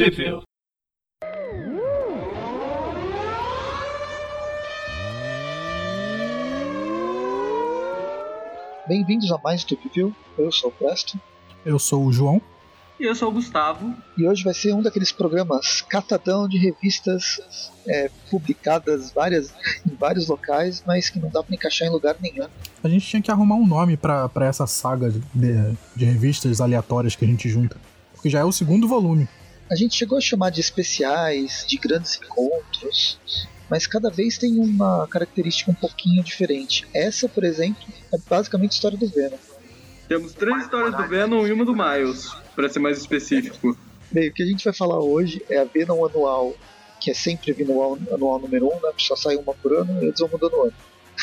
Stupefil. Bem-vindos a mais Stupefil. Eu sou o Presto. Eu sou o João. E eu sou o Gustavo. E hoje vai ser um daqueles programas catadão de revistas é, publicadas várias, em vários locais, mas que não dá pra encaixar em lugar nenhum. A gente tinha que arrumar um nome pra pra essa saga de, de revistas aleatórias que a gente junta. Porque já é o segundo volume. A gente chegou a chamar de especiais, de grandes encontros, mas cada vez tem uma característica um pouquinho diferente. Essa, por exemplo, é basicamente a história do Venom. Temos três histórias do Venom e uma do Miles, pra ser mais específico. Bem, o que a gente vai falar hoje é a Venom anual, que é sempre Venom anual número 1, um, né? Só sai uma por ano e eles vão mudando o ano.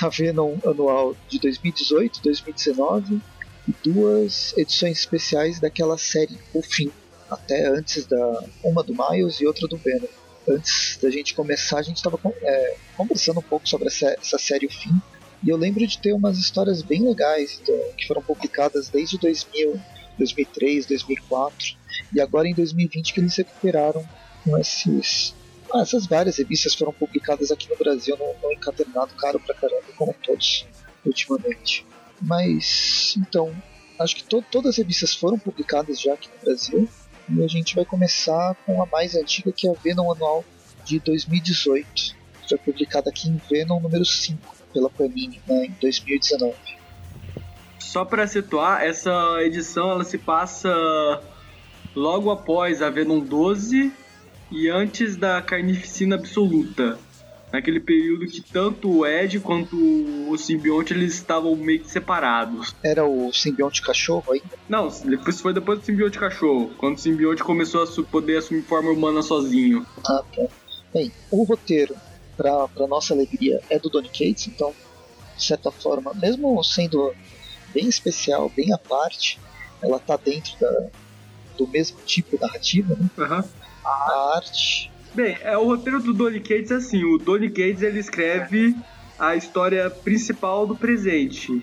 A Venom anual de 2018, 2019 e duas edições especiais daquela série O Fim, até antes da uma do Miles e outra do Venom. Antes da gente começar, a gente estava é, conversando um pouco sobre essa, essa série O Fim, e eu lembro de ter umas histórias bem legais do, que foram publicadas desde 2000, 2003, 2004 e agora em 2020 que eles recuperaram com esses. Ah, essas várias revistas foram publicadas aqui no Brasil no, no encadernado caro pra caramba, como todos ultimamente. Mas então, acho que to todas as revistas foram publicadas já aqui no Brasil e a gente vai começar com a mais antiga que é a Venom Anual de 2018, que foi publicada aqui em Venom número 5 pela Panini né, em 2019. Só para situar, essa edição ela se passa logo após a Venom 12 e antes da Carnificina Absoluta. Naquele período que tanto o Ed quanto o simbionte eles estavam meio que separados. Era o simbionte cachorro ainda? Não, isso foi depois do simbionte cachorro, quando o simbionte começou a poder assumir forma humana sozinho. Ah, tá. Bem, o roteiro para nossa alegria, é do Donny Cates, então, de certa forma, mesmo sendo bem especial, bem à parte, ela tá dentro da, do mesmo tipo narrativa, né? Uhum. A arte. Bem, é o roteiro do Donny Cates assim, o Donny Cates ele escreve a história principal do presente.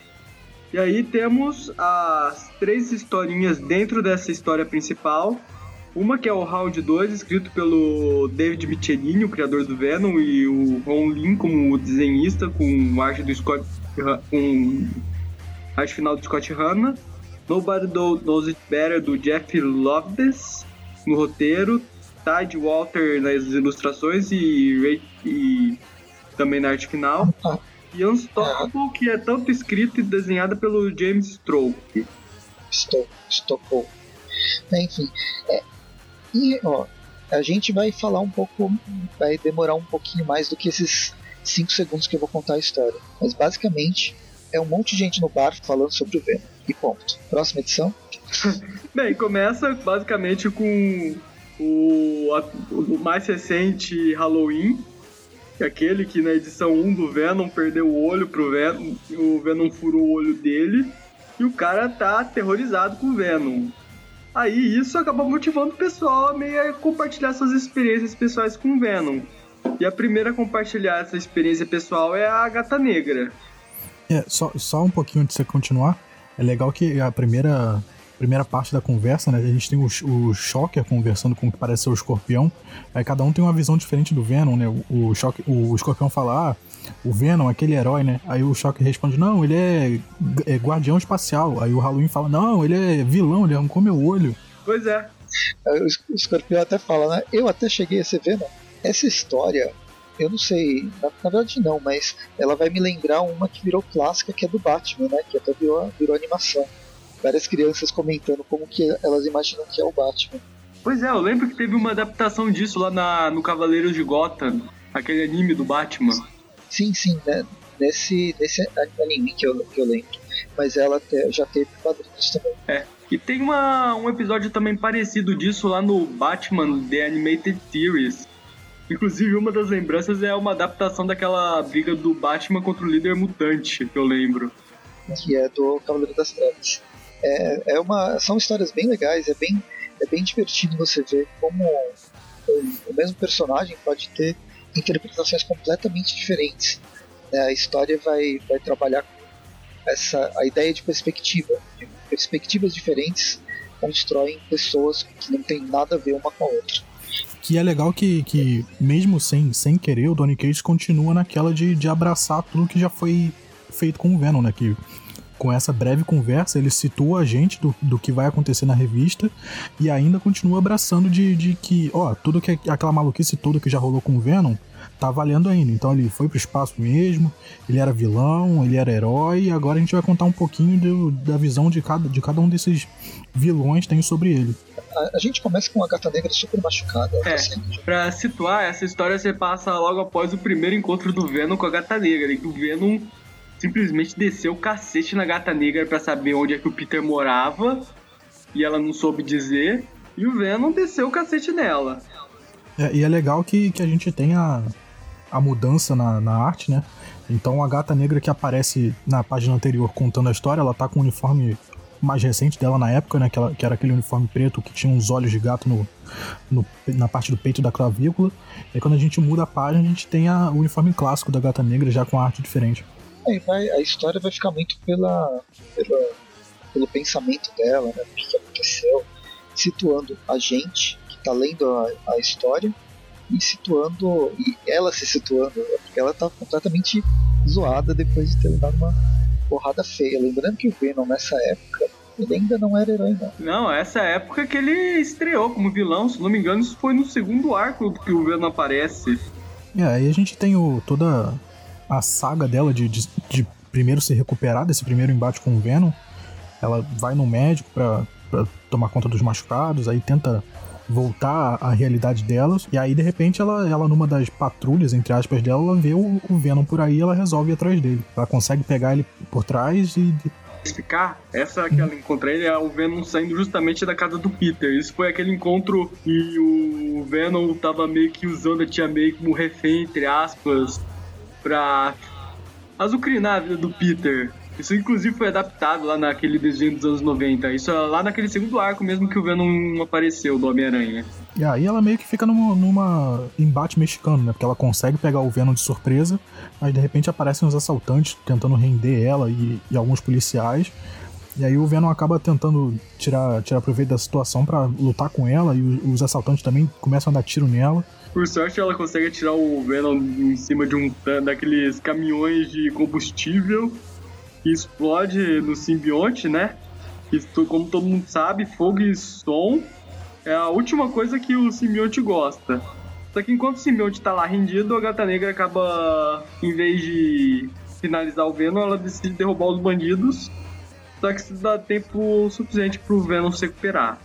E aí temos as três historinhas dentro dessa história principal uma que é o Round 2, escrito pelo David Michelini, o criador do Venom, e o Ron Lin como desenhista, com arte do Scott. com arte final do Scott Hanna. Nobody Knows It Better, do Jeff Loveness, no roteiro. Tide Walter nas ilustrações e, e também na arte final. E Unstoppable, que é tanto escrito e desenhada pelo James Stroke. Stoppable. Enfim, é, e, ó, a gente vai falar um pouco, vai demorar um pouquinho mais do que esses 5 segundos que eu vou contar a história. Mas basicamente é um monte de gente no bar falando sobre o Venom. E ponto. Próxima edição. Bem, começa basicamente com o, o mais recente Halloween, é aquele que na edição 1 do Venom perdeu o olho pro Venom, o Venom furou o olho dele, e o cara tá aterrorizado com o Venom. Aí isso acaba motivando o pessoal a meio a compartilhar suas experiências pessoais com o Venom. E a primeira a compartilhar essa experiência pessoal é a Gata Negra. É, só, só um pouquinho antes de você continuar, é legal que a primeira, primeira parte da conversa, né, a gente tem o, o Shocker conversando com o que parece ser o Escorpião, aí cada um tem uma visão diferente do Venom, né, o, o, Shocker, o Escorpião fala, ah, o Venom, aquele herói, né? Aí o Shocker responde: Não, ele é, é guardião espacial. Aí o Halloween fala: Não, ele é vilão, ele arrancou meu olho. Pois é. O escorpião até fala, né? Eu até cheguei a ser Venom. Essa história, eu não sei, na, na, verdade não, mas ela vai me lembrar uma que virou clássica, que é do Batman, né? Que até virou, virou animação. Várias crianças comentando como que elas imaginam que é o Batman. Pois é, eu lembro que teve uma adaptação disso lá na, no Cavaleiros de Gotham, aquele anime do Batman. Sim, sim, né? Nesse, nesse anime que eu, que eu lembro. Mas ela te, já teve quadrinhos também. É. E tem uma, um episódio também parecido disso lá no Batman The Animated Series. Inclusive, uma das lembranças é uma adaptação daquela briga do Batman contra o líder mutante, que eu lembro. Que é do Cavaleiro das Trevas. É, é uma, são histórias bem legais, é bem, é bem divertido você ver como o, mesmo personagem pode ter interpretações completamente diferentes. Né? A história vai, vai trabalhar com essa, a ideia de perspectiva. Perspectivas diferentes constroem pessoas que não têm nada a ver uma com a outra. que é legal que, que mesmo sem, sem querer, o Donny Cates continua naquela de, de abraçar tudo que já foi feito com o Venom, né? Que com essa breve conversa, ele situa a gente do, do que vai acontecer na revista e ainda continua abraçando de, de que, ó, tudo que aquela maluquice toda que já rolou com o Venom tá valendo ainda. Então ele foi pro espaço mesmo, ele era vilão, ele era herói, e agora a gente vai contar um pouquinho do, da visão de cada, de cada um desses vilões tem sobre ele. A, a gente começa com a gata negra super machucada. É, pra situar, essa história você passa logo após o primeiro encontro do Venom com a gata negra, e o Venom simplesmente desceu o cacete na gata negra para saber onde é que o Peter morava, e ela não soube dizer, e o Venom desceu o cacete nela. É, e é legal que, que a gente tem a, a mudança na, na arte, né? Então a gata negra que aparece na página anterior contando a história, ela tá com o uniforme mais recente dela na época, né? Que, ela, que era aquele uniforme preto que tinha uns olhos de gato no, no, na parte do peito da clavícula. E quando a gente muda a página, a gente tem a, o uniforme clássico da gata negra já com a arte diferente. É, vai, a história vai ficar muito pela, pela, pelo pensamento dela, né? O que aconteceu, situando a gente que tá lendo a, a história e situando, e ela se situando, porque ela tá completamente zoada depois de ter levado uma porrada feia. Lembrando que o Venom nessa época ele ainda não era herói, não. Não, essa época que ele estreou como vilão, se não me engano, isso foi no segundo arco que o Venom aparece. É, aí a gente tem o, toda a saga dela de, de, de, primeiro se recuperar desse primeiro embate com o Venom. Ela vai no médico pra, tomar conta dos machucados, aí tenta voltar à realidade delas. E aí, de repente, ela, ela numa das patrulhas, entre aspas, dela, ela vê o, o Venom por aí ela resolve ir atrás dele. Ela consegue pegar ele por trás e. Explicar, essa que ela encontra ele é o Venom saindo justamente da casa do Peter. Isso foi aquele encontro e o Venom tava meio que usando a Tia May como refém, entre aspas, pra azucrinar a vida do Peter. Isso inclusive foi adaptado lá naquele desenho dos anos 90. Isso é lá naquele segundo arco mesmo que o Venom apareceu do Homem-Aranha. E aí ela meio que fica numa, numa, embate mexicano, né? Porque ela consegue pegar o Venom de surpresa, mas de repente aparecem os assaltantes tentando render ela e, e alguns policiais. E aí o Venom acaba tentando tirar, tirar proveito da situação para lutar com ela e os assaltantes também começam a dar tiro nela. Por sorte ela consegue tirar o Venom em cima de um daqueles caminhões de combustível que explode no simbionte, né? Que, como todo mundo sabe, fogo e som é a última coisa que o simbionte gosta. Só que enquanto o simbionte tá lá rendido, a gata negra acaba, em vez de finalizar o Venom, ela decide derrubar os bandidos. Só que isso dá tempo suficiente pro Venom se recuperar.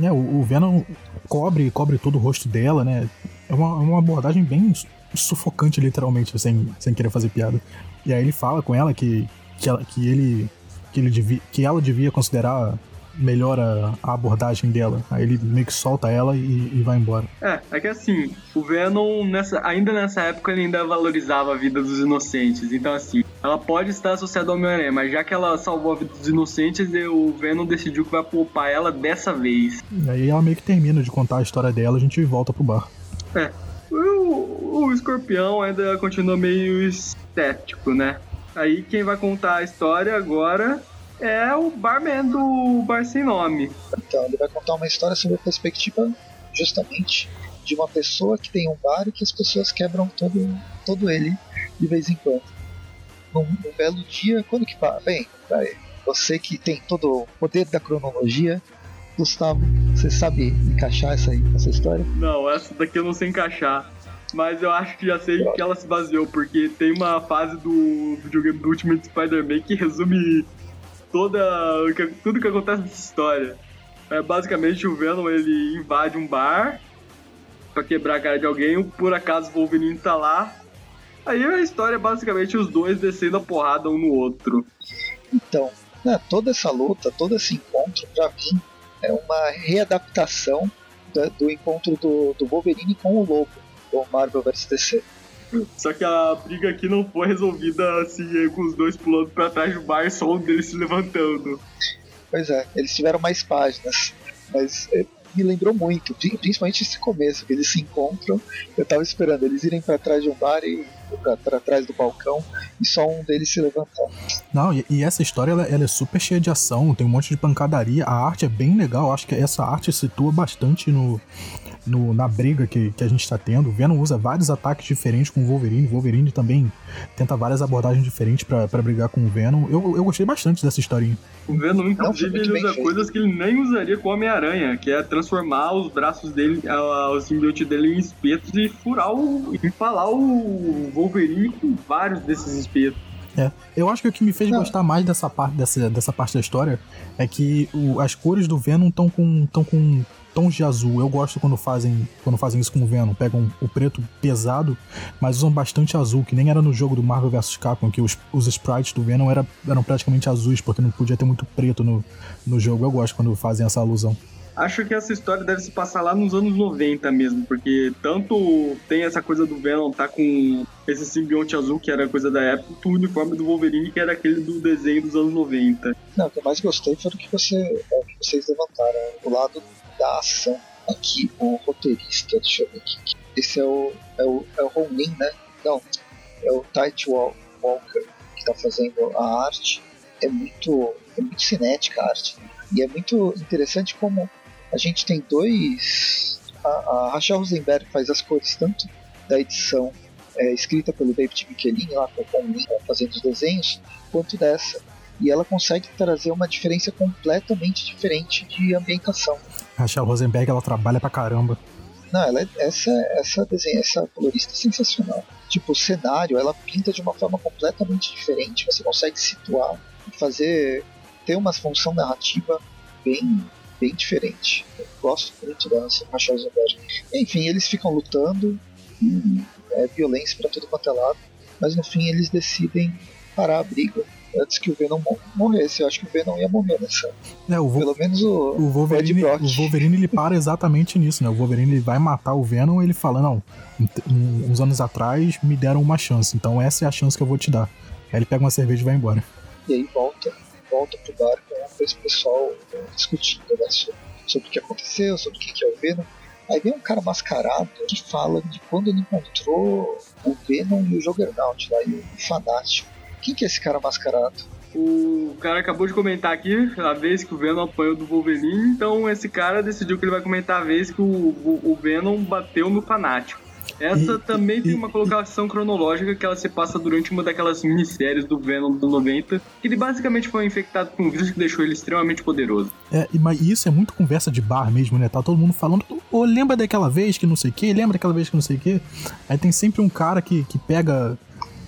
É, o, o Venom cobre, cobre todo o rosto dela, né? É uma, uma abordagem bem sufocante, literalmente, sem, sem querer fazer piada. E aí ele fala com ela que que, ela, que ele que, ele devia, que ela devia considerar melhor a, a, abordagem dela. Aí ele meio que solta ela e, e, vai embora. É, é que assim, o Venom, nessa, ainda nessa época, ele ainda valorizava a vida dos inocentes. Então, assim, ela pode estar associada ao Homem-Aranha, mas já que ela salvou a vida dos inocentes, o Venom decidiu que vai poupar ela dessa vez. E aí ela meio que termina de contar a história dela, a gente volta pro bar. É. O, o escorpião ainda continua meio estético, né? Aí quem vai contar a história agora é o barman do Bar Sem Nome. Então, ele vai contar uma história sobre a perspectiva justamente de uma pessoa que tem um bar e que as pessoas quebram todo, todo ele de vez em quando. Num, num belo dia, quando que para? Bem, você que tem todo o poder da cronologia, Gustavo, você sabe encaixar essa, essa história? Não, essa daqui eu não sei encaixar mas eu acho que já sei que ela se baseou, porque tem uma fase do videogame do Ultimate Spider-Man que resume toda, tudo que acontece nessa história. É, basicamente, o Venom ele invade um bar para quebrar a cara de alguém, por acaso o Wolverine tá lá. Aí a história é basicamente os dois descendo a porrada um no outro. Então, né, toda essa luta, todo esse encontro, pra mim, é uma readaptação do, do encontro do, do Wolverine com o Lobo do Marvel vs DC. Só que a briga aqui não foi resolvida assim, com os dois pulando pra trás do bar e só um deles se levantando. Pois é, eles tiveram mais páginas, mas é, me lembrou muito, principalmente esse começo, que eles se encontram. Eu tava esperando eles irem para trás de um bar e para trás do balcão e só um deles se levantar. Não, e, e essa história ela, ela, é super cheia de ação, tem um monte de pancadaria, a arte é bem legal, acho que essa arte situa bastante no, no, na briga que, que a gente está tendo. O Venom usa vários ataques diferentes com o Wolverine. O Wolverine também tenta várias abordagens diferentes para brigar com o Venom. Eu, eu gostei bastante dessa historinha. O Venom, inclusive, ele usa coisas que ele nem usaria com o Homem-Aranha, que é transformar os braços dele, o simbionte dele em espetos e furar o. empalar o Wolverine com vários desses espetos. É. Eu acho que o que me fez Não. gostar mais dessa parte, dessa, dessa parte da história é que o, as cores do Venom estão com, tão com tons de azul. Eu gosto quando fazem, quando fazem isso com o Venom. Pegam o preto pesado, mas usam bastante azul, que nem era no jogo do Marvel vs Capcom, que os, os sprites do Venom era, eram praticamente azuis, porque não podia ter muito preto no, no jogo. Eu gosto quando fazem essa alusão. Acho que essa história deve se passar lá nos anos 90 mesmo, porque tanto tem essa coisa do Venom tá com esse simbionte azul, que era coisa da época, o uniforme do Wolverine, que era aquele do desenho dos anos 90. Não, o que eu mais gostei foi o que, você, é, vocês levantaram, o lado da ação. Aqui, o roteirista, deixa eu ver aqui. Esse é o, é o, é o Ronin, né? Não, é o Tight Walker que está fazendo a arte. É muito, é muito cinética a arte. E é muito interessante como a gente tem dois. A, a Rachel Rosenberg faz as cores tanto da edição é, escrita pelo David Michelin, lá com o fazendo os desenhos, quanto dessa e ela consegue trazer uma diferença completamente diferente de ambientação. Rachel Rosenberg, ela trabalha pra caramba. Não, ela é, essa, essa, desenho, essa colorista é sensacional. Tipo, o cenário, ela pinta de uma forma completamente diferente. Você consegue situar e fazer. ter uma função narrativa bem, bem diferente. Eu gosto muito da Rachel Rosenberg. Enfim, eles ficam lutando, é violência para todo quanto é lado, mas no fim eles decidem parar a briga antes que o Venom morresse. Eu acho que o Venom ia morrer nessa. É, o Pelo menos o, o Wolverine, o Wolverine ele para exatamente nisso, né? O Wolverine ele vai matar o Venom ele fala, não, uns anos atrás me deram uma chance, então essa é a chance que eu vou te dar. Aí ele pega uma cerveja e vai embora. E aí volta, volta pro bar com esse pessoal discutindo né, sobre, sobre o que aconteceu, sobre o que é o Venom. Aí vem um cara mascarado que fala de quando ele encontrou o Venom e o Juggernaut lá, e o Fanático. Quem que é esse cara mascarado? O cara acabou de comentar aqui a vez que o Venom apanhou do Wolverine, então esse cara decidiu que ele vai comentar a vez que o, o, o Venom bateu no fanático. Essa também tem uma colocação cronológica que ela se passa durante uma daquelas minisséries do Venom do 90, que ele basicamente foi infectado com um vírus que deixou ele extremamente poderoso. É, mas isso é muito conversa de bar mesmo, né? Tá todo mundo falando, oh, lembra daquela vez que não sei o que, lembra daquela vez que não sei o que. Aí tem sempre um cara que, que pega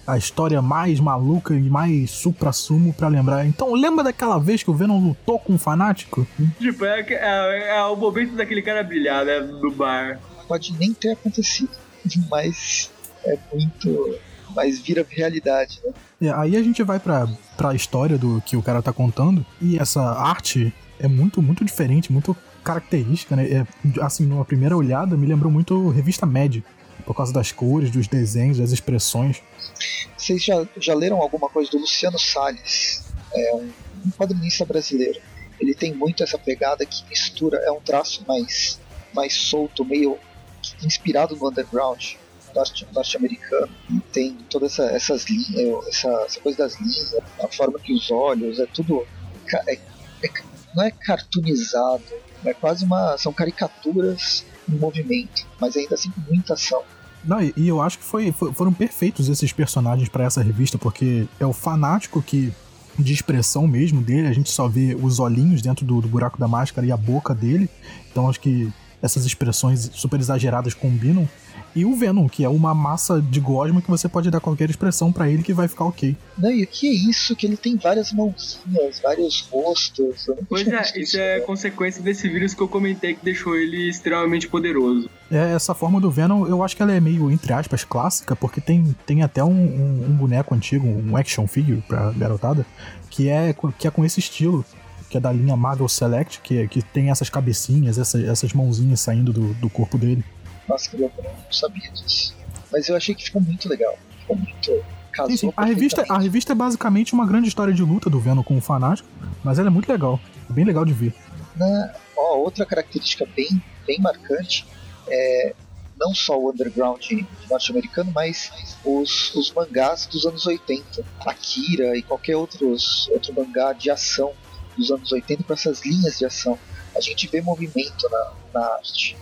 a história mais maluca e mais supra-sumo para lembrar. Então, lembra daquela vez que o Venom lutou com um fanático? Tipo, é, é, é o momento daquele cara brilhar, né? Do bar. Pode nem ter acontecido, mas é muito. Mas vira realidade, né? É, aí a gente vai pra, pra história do que o cara tá contando, e essa arte é muito, muito diferente, muito característica, né? É, assim, numa primeira olhada, me lembrou muito revista Mad, por causa das cores, dos desenhos, das expressões. Vocês já, já leram alguma coisa do Luciano Salles? É um, um quadrinista brasileiro. Ele tem muito essa pegada que mistura, é um traço mais, mais solto, meio inspirado no underground norte-americano. Tem todas essa, essas linhas, essa, essa, coisa das linhas, a forma que os olhos, é tudo. É, é, não é cartoonizado, é quase uma. são caricaturas em movimento, mas ainda assim com muita ação. Não, e, eu acho que foi, foi foram perfeitos esses personagens para essa revista, porque é o fanático que de expressão mesmo dele, a gente só vê os olhinhos dentro do, do, buraco da máscara e a boca dele. Então acho que essas expressões super exageradas combinam e o Venom, que é uma massa de gosma que você pode dar qualquer expressão para ele que vai ficar ok. Não, e o que é isso? Que ele tem várias mãozinhas, vários rostos. Pois é, isso, isso é consequência desse vírus que eu comentei que deixou ele extremamente poderoso. É, essa forma do Venom, eu acho que ela é meio, entre aspas, clássica, porque tem, tem até um, um, um boneco antigo, um action figure pra garotada, que é, que é com esse estilo que é da linha Marvel Select, que, que tem essas cabecinhas, essas, essas mãozinhas saindo do, do corpo dele. Nossa, que louco, não sabia disso. Mas eu achei que ficou muito legal. Ficou muito. Sim, sim. A, revista, a revista é basicamente uma grande história de luta do Venom com o Fanático, mas ela é muito legal. É bem legal de ver. Na, ó, outra característica bem, bem marcante é não só o underground norte-americano, mas os, os mangás dos anos 80, Akira e qualquer outros, outro mangá de ação dos anos 80 com essas linhas de ação. A gente vê movimento na, na arte.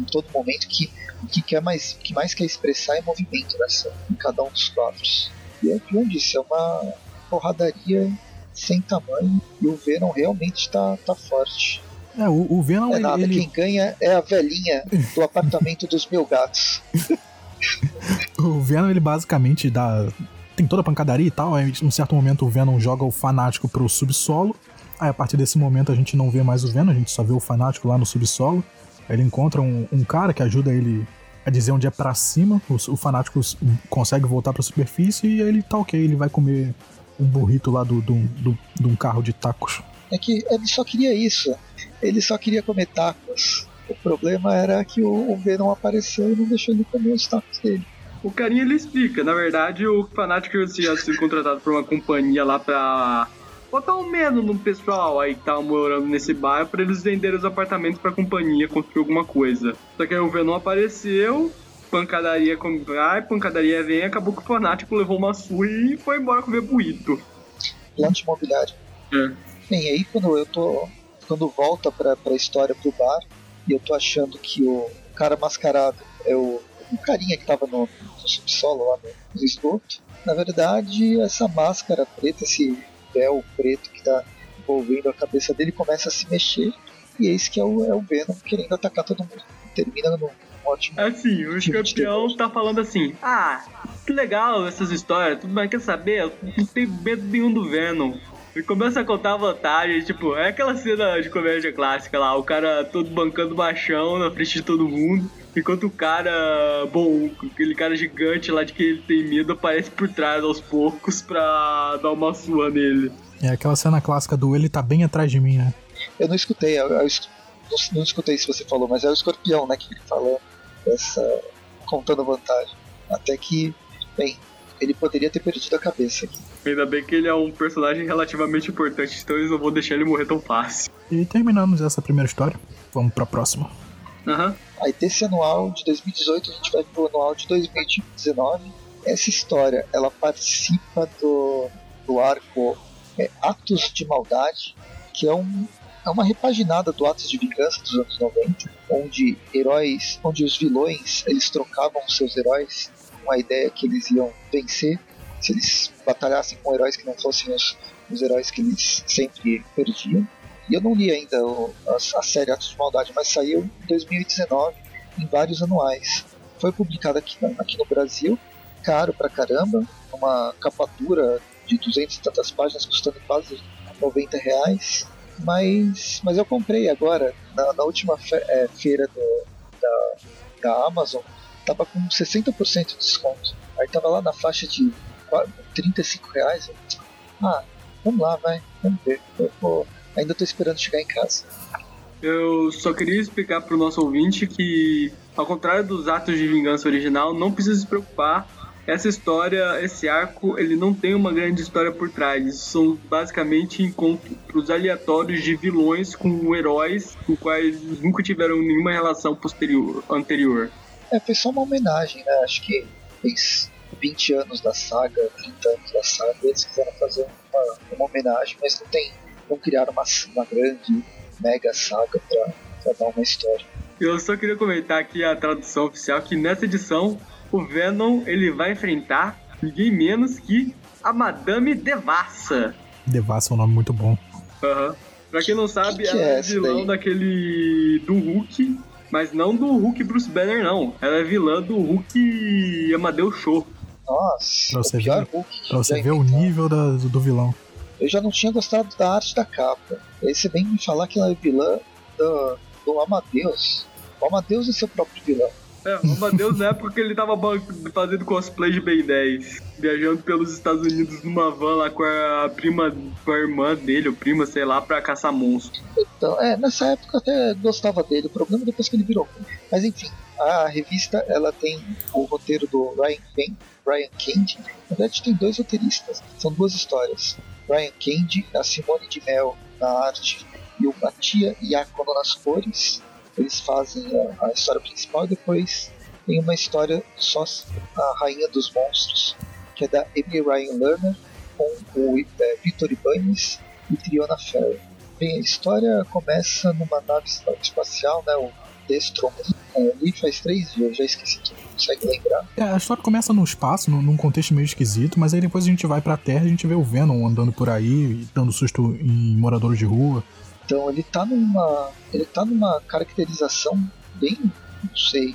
Em todo momento que o que, quer mais, que mais quer expressar é movimento nessa, em cada um dos quadros. E é o que eu disse, é uma porradaria sem tamanho e o Venom realmente está tá forte. É, o, o Venom é nada, ele... quem ganha é a velhinha do apartamento dos mil gatos. o Venom ele basicamente dá tem toda a pancadaria e tal, aí em um certo momento o Venom joga o fanático pro subsolo. Aí a partir desse momento a gente não vê mais o Venom, a gente só vê o fanático lá no subsolo. Ele encontra um, um cara que ajuda ele a dizer onde é para cima. O, o, fanático consegue voltar pra superfície e aí ele tá ok, ele vai comer um burrito lá do, do, do, de um carro de tacos. É que ele só queria isso. Ele só queria comer tacos. O problema era que o, o Venom apareceu e não deixou ele comer os tacos dele. O carinha ele explica. Na verdade, o fanático tinha sido contratado por uma companhia lá pra botar um medo no pessoal aí que tava morando nesse bairro pra eles venderem os apartamentos pra companhia construir alguma coisa. Só que aí o Venom apareceu, pancadaria vai, pancadaria vem, acabou que o fanático levou uma surra e foi embora comer buito. Plante imobiliário. É. Bem, aí quando eu tô. Quando volta pra, pra história pro bar, e eu tô achando que o cara mascarado é o, o carinha que tava no, no subsolo lá no, no esgoto. Na verdade, essa máscara preta, esse véu preto que tá envolvendo a cabeça dele, começa a se mexer. E eis que é o, é o Venom querendo atacar todo mundo. Termina no, ótimo. Assim, o escorpião tá falando assim: Ah, que legal essas histórias, tudo bem, quer saber? Eu não tenho medo nenhum do Venom. E começa a contar vantagem, tipo, é aquela cena de comédia clássica lá, o cara todo bancando machão na frente de todo mundo, enquanto o cara, bom, aquele cara gigante lá de que ele tem medo aparece por trás aos poucos pra dar uma sua nele. É aquela cena clássica do ele tá bem atrás de mim, né? Eu não escutei, eu, eu, eu não, não, escutei se você falou, mas é o escorpião, né, que ele falou essa contando vantagem. Até que, bem, ele poderia ter perdido a cabeça aqui. Ainda bem que ele é um personagem relativamente importante, então eles não vão deixar ele morrer tão fácil. E terminamos essa primeira história. Vamos pra próxima. Uhum. Aí desse anual de 2018 a gente vai pro anual de 2019. Essa história, ela participa do, do arco é, Atos de Maldade, que é um, é uma repaginada do Atos de Vingança dos anos 90, onde heróis, onde os vilões eles trocavam seus heróis com a ideia que eles iam vencer se eles batalhassem com heróis que não fossem os, os heróis que eles sempre perdiam. Eu não li ainda a, a, série Atos de Maldade, mas saiu em 2019 em vários anuais. Foi publicada aqui, aqui no Brasil, caro pra caramba, uma capa dura de 200 e tantas páginas, custando quase 90 reais. Mas, mas eu comprei agora, na, na última fe, é, feira do, da, da Amazon, tava com 60% de desconto. Aí tava lá na faixa de 35 reais. Ah, vamos lá, vai, vamos ver. Eu vou, ainda tô esperando chegar em casa. Eu só queria explicar pro nosso ouvinte que, ao contrário dos atos de vingança original, não precisa se preocupar essa história, esse arco, ele não tem uma grande história por trás. São basicamente encontros aleatórios de vilões com heróis com quais nunca tiveram nenhuma relação posterior, anterior. É, foi só uma homenagem, né? Acho que fez 20 anos da saga, 30 anos da saga, eles quiseram fazer uma, uma homenagem, mas não tem. Não criaram uma, uma grande, mega saga pra, pra dar uma história. Eu só queria comentar aqui a tradução oficial que nessa edição o Venom ele vai enfrentar ninguém menos que a Madame Devassa. Devassa é um nome muito bom. Aham. Uhum. Pra quem não sabe, que ela é é vilão daí? daquele. do Hulk, mas não do Hulk Bruce Banner, não. Ela é vilã do Hulk Amadeus Show. Nossa, pra você ver, Hulk pra você ver o nível da, do vilão. Eu já não tinha gostado da arte da capa. Aí você vem me falar que ela é vilã do, do Amadeus. O Amadeus é seu próprio vilão. É, o Amadeus na época que ele tava fazendo cosplay de Ben 10, viajando pelos Estados Unidos numa van lá com a prima, com a irmã dele, ou prima, sei lá, pra caçar monstros. Então, é, nessa época eu até gostava dele, o problema é depois que ele virou. Mas enfim, a revista ela tem o roteiro do Ryan Ken, Ryan Candy. Na verdade tem dois roteiristas, são duas histórias. Ryan Candy, a Simone de Mel na arte e o Matia Iacono nas cores. eles fazem a, a história principal e depois tem uma história só a Rainha dos Monstros, que é da Amy Ryan Lerner com o é, Victor Ibanez e Triona Ferry. Bem, a história começa numa nave espacial, né, o Destro. É, faz três dias, já esqueci tudo, consegue lembrar? É, a história começa no espaço, num contexto meio esquisito, mas aí depois a gente vai pra Terra e a gente vê o Venom andando por aí, dando susto em moradores de rua. Então ele tá numa. ele tá numa caracterização bem, não sei,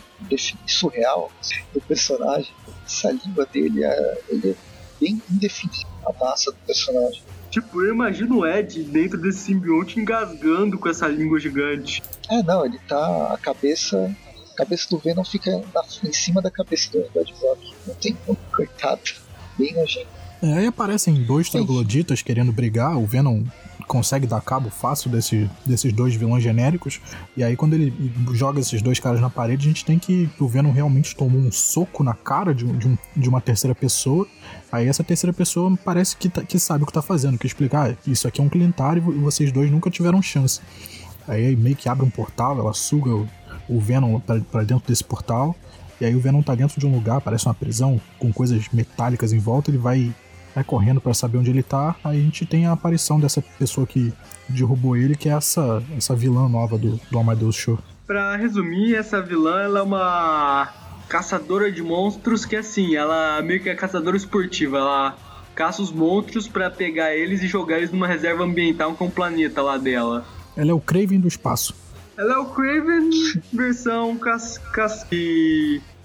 surreal do personagem. Essa língua dele é, ele é bem indefinido, a massa do personagem. Tipo, eu imagino o Ed dentro desse simbionte engasgando com essa língua gigante. É, não, ele tá. A cabeça. A cabeça do Venom fica na, em cima da cabeça do Ed Brock. Não tem como, coitado. Bem nojento. É, aí aparecem dois trogloditas querendo brigar. O Venom consegue dar cabo fácil desse, desses dois vilões genéricos. E aí, quando ele joga esses dois caras na parede, a gente tem que. O Venom realmente tomou um soco na cara de, de, um, de uma terceira pessoa. Aí, essa terceira pessoa parece que, tá, que sabe o que tá fazendo, que explicar: ah, isso aqui é um clientário e vocês dois nunca tiveram chance. Aí, meio que abre um portal, ela suga o, o Venom para dentro desse portal. E aí, o Venom tá dentro de um lugar, parece uma prisão, com coisas metálicas em volta. Ele vai vai correndo para saber onde ele tá. Aí a gente tem a aparição dessa pessoa que derrubou ele, que é essa, essa vilã nova do, do Amadeus Show. Pra resumir, essa vilã ela é uma caçadora de monstros que assim, ela meio que é caçadora esportiva, ela caça os monstros para pegar eles e jogar eles numa reserva ambiental com o planeta lá dela. Ela é o Craven do espaço. Ela é o Craven versão cas, cas,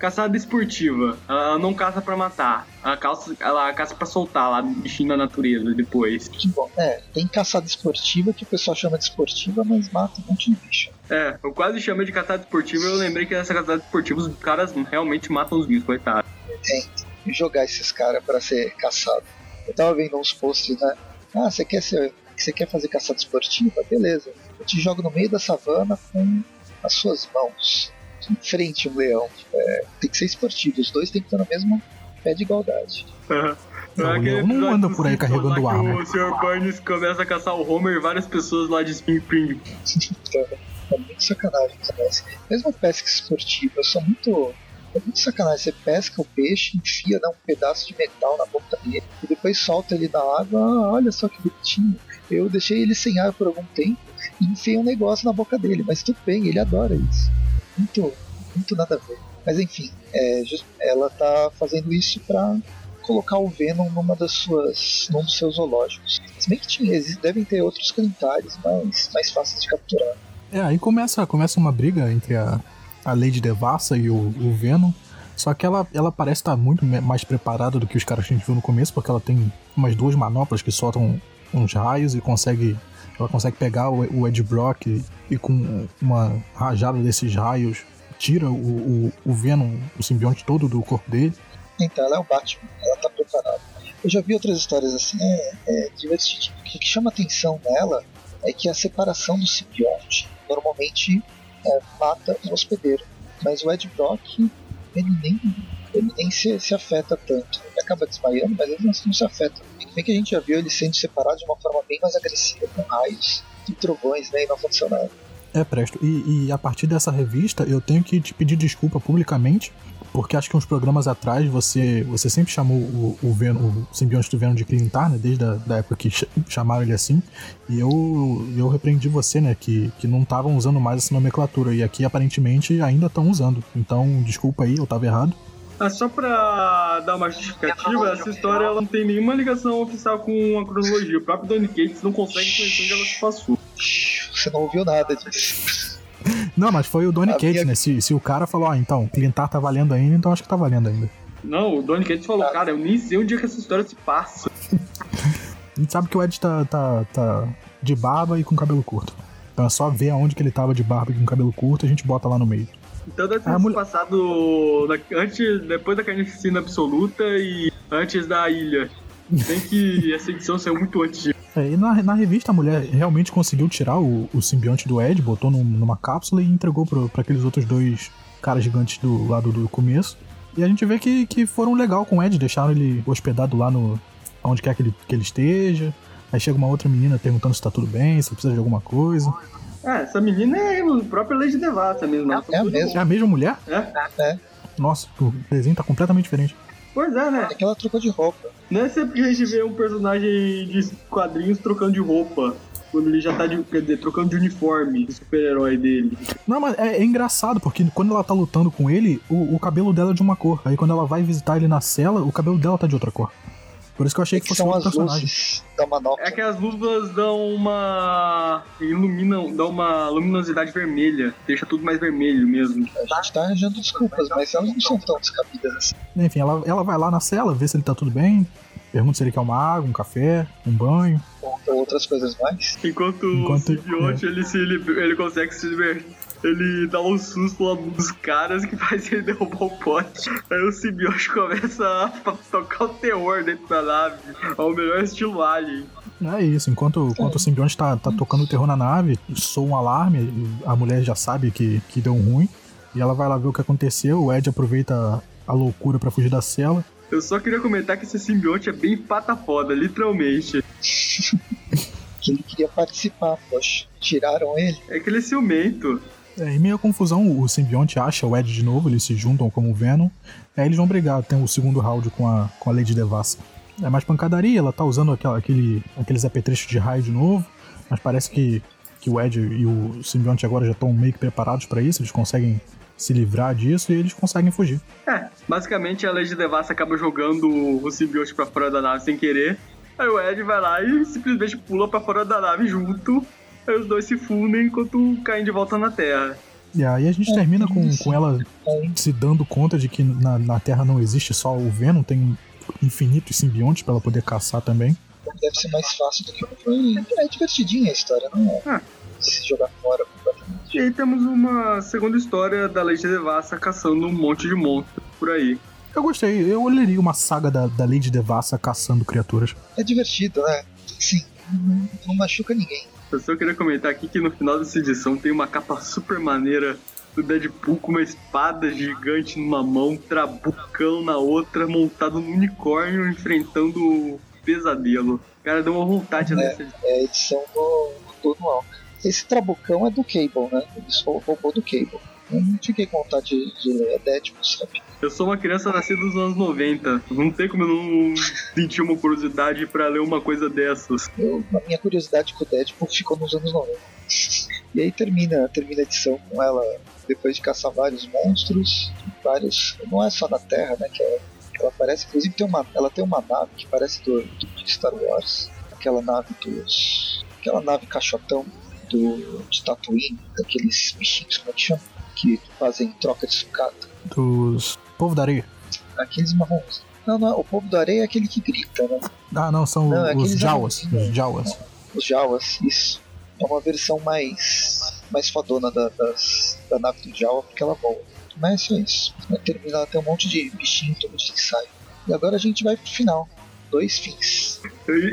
caçada esportiva. Ela não caça para matar. Ela caça, ela caça pra soltar lá, bichinho da natureza depois. Bom, é, tem caçada esportiva que o pessoal chama de esportiva, mas mata um monte de bicho. É, eu quase chamei de caçada esportiva eu lembrei que nessa caçada esportiva os caras realmente matam os bichos, coitado. Tem, jogar esses caras para ser caçado. Eu tava vendo uns posts, né? Ah, você quer ser. Você quer fazer caçada esportiva? Beleza eu te jogo no meio da savana com as suas mãos. Em frente um leão. É, tem que ser esportivo, os dois têm que estar no mesmo pé de igualdade. Uhum. Não, o leão não anda por aí carregando arma. O Sr. Burns começa a caçar o Homer e várias pessoas lá de Spring Spring. então, é muito sacanagem parece. Mesmo pesca esportiva, eu sou muito. É muito sacanagem. Você pesca o peixe, enfia né, um pedaço de metal na boca dele e depois solta ele na água. Ah, olha só que bonitinho. Eu deixei ele sem ar por algum tempo e enfiei um negócio na boca dele, mas tudo bem, ele adora isso. Muito, muito nada a ver. Mas enfim, é, ela tá fazendo isso para colocar o Venom numa das suas, num dos seus zoológicos. Se bem que tinha, devem ter outros cantares mais, mais fáceis de capturar. É, aí começa, começa uma briga entre a, a Lady Devassa e o, o Venom. Só que ela, ela parece estar muito mais preparada do que os caras que a gente viu no começo, porque ela tem umas duas manoplas que soltam uns raios e consegue ela consegue pegar o, Ed Brock e, e, com uma rajada desses raios tira o, o, o Venom, o simbionte todo do corpo dele. Então, ela é o Batman, ela tá preparada. Eu já vi outras histórias assim, é, é divertido. O que chama atenção nela é que a separação do simbionte normalmente é, mata o hospedeiro. Mas o Ed Brock, ele nem, ele nem se, se afeta tanto. Ele acaba desmaiando, mas ele não, não se afeta bem que a gente já viu ele sendo separado de uma forma bem mais agressiva, com raios e trovões, né, e não funcionaram. É, Presto, e, e, a partir dessa revista eu tenho que te pedir desculpa publicamente, porque acho que uns programas atrás você, você sempre chamou o, o, Venom, o simbionte do Venom de Clintar, né, desde a da época que ch chamaram ele assim, e eu, eu repreendi você, né, que, que não estavam usando mais essa nomenclatura, e aqui aparentemente ainda estão usando, então desculpa aí, eu estava errado. Ah, só pra dar uma justificativa, essa história ela não tem nenhuma ligação oficial com a cronologia. O próprio Donny Cates não consegue conhecer onde ela se passou. Você não ouviu nada disso. Não, mas foi o Donny Cates, minha... né? Se, se o cara falou, ah, então, Clintar tá valendo ainda, então acho que tá valendo ainda. Não, o Donny Cates falou, cara, eu nem sei onde é que essa história se passa. A gente sabe que o Ed tá, tá, tá de barba e com cabelo curto. Então é só ver aonde que ele tava de barba e com cabelo curto e a gente bota lá no meio. Então deve ter ah, mulher... passado antes, depois da carnificina absoluta e antes da ilha. Tem que essa edição saiu muito antes disso. É, e na, na revista a mulher realmente conseguiu tirar o, o simbionte do Ed, botou num, numa cápsula e entregou para aqueles outros dois caras gigantes do lado do começo. E a gente vê que, que foram legal com o Ed, deixaram ele hospedado lá no. onde quer que ele, que ele esteja. Aí chega uma outra menina perguntando se tá tudo bem, se precisa de alguma coisa. É, essa menina é o próprio Lady Devassa mesmo. É a mesma. É a mesma mulher? É? É. Nossa, o desenho tá completamente diferente. Pois é, né? É que ela trocou de roupa. Não é sempre que a gente vê um personagem de quadrinhos trocando de roupa. Quando ele já tá de. Quer dizer, trocando de uniforme, o super-herói dele. Não, mas é, é engraçado, porque quando ela tá lutando com ele, o, o cabelo dela é de uma cor. Aí quando ela vai visitar ele na cela, o cabelo dela tá de outra cor. Por isso que eu achei que Que fosse outro personagem. luzes da manopla. É que as luvas dão uma. iluminam, dão uma luminosidade vermelha. Deixa tudo mais vermelho mesmo. A gente tá arranjando desculpas, mas elas não são tão descabidas assim. Enfim, ela, ela vai lá na cela, vê se ele tá tudo bem, pergunta se ele quer uma água, um café, um banho. Ou ou outras coisas mais. Enquanto, Enquanto- o simbionte ele, se, ele consegue se libertar. Ele dá um susto lá dos caras que faz ele derrubar o pote. Aí o simbionte começa a tocar o terror dentro da nave. Ao melhor estilo Alien. É isso, enquanto, enquanto o simbionte tá, tá tocando o terror na nave, soa um alarme, a mulher já sabe que, que deu ruim, e ela vai lá ver o que aconteceu, o Ed aproveita a, a loucura pra fugir da cela. Eu só queria comentar que esse simbionte é bem pata foda, literalmente. Que ele queria participar, poxa. Tiraram ele. É que ele é ciumento. É, em meio à confusão, o simbionte acha o Ed de novo, eles se juntam como Venom, aí eles vão brigar, tem o segundo round com a, com a Lady Devassa. É mais pancadaria, ela tá usando aquela, aquele, aqueles apetrechos de raio de novo, mas parece que, que o Ed e o simbionte agora já estão meio que preparados pra isso, eles conseguem se livrar disso e eles conseguem fugir. É, basicamente a Lady Devassa acaba jogando o simbionte pra fora da nave sem querer. Aí o Ed vai lá e simplesmente pula pra fora da nave junto. Aí os dois se fundem enquanto caem de volta na Terra. E aí a gente termina com, com ela É, se dando conta de que na, na Terra não existe só o Venom, tem infinitos simbiontes pra ela poder caçar também. deve ser mais fácil do que foi. É divertidinha a história, não é? Ah. Se jogar fora completamente. E aí temos uma segunda história da Lady Devassa caçando um monte de monstros por aí. Eu gostei, eu leria uma saga da, da Lady Devassa caçando criaturas. É divertido, né? Sim, não, não machuca ninguém. Eu só queria comentar aqui que no final dessa edição tem uma capa super maneira do Deadpool com uma espada gigante numa mão, trabucão na outra, montado num unicórnio enfrentando o pesadelo. Cara, deu uma vontade nessa edição. É a edição do, do anual. Esse trabucão é do Cable, né? Ele roubou do Cable. Eu não fiquei com vontade de, de ler. É Deadpool, sabe? Eu sou uma criança nascida nos anos 90. Não tem como eu não sentir uma curiosidade pra ler uma coisa dessas. Eu, a minha curiosidade com o Deadpool ficou nos anos 90. E aí termina, termina a edição com ela, depois de caçar vários monstros, vários. Não é só na Terra, né? Que ela, ela parece, inclusive tem uma, ela tem uma nave que parece do, do de Star Wars. Aquela nave dos. Aquela nave caixotão do, de Tatooine, daqueles bichinhos, como é que chama? Que fazem troca de sucata. Dos Povo da Areia. Aqueles marrons. Não, não, o povo da areia é aquele que grita, né? Ah, não, são Não, é os aqueles Jawas. Os Jawas. os Jawas, isso. É uma versão mais mais fodona da, das, da nave do Jawa, porque ela voa. Mas é só isso. Vai terminar, tem um monte de bichinho, todo de ensaio. E agora a gente vai pro final. Dois fins.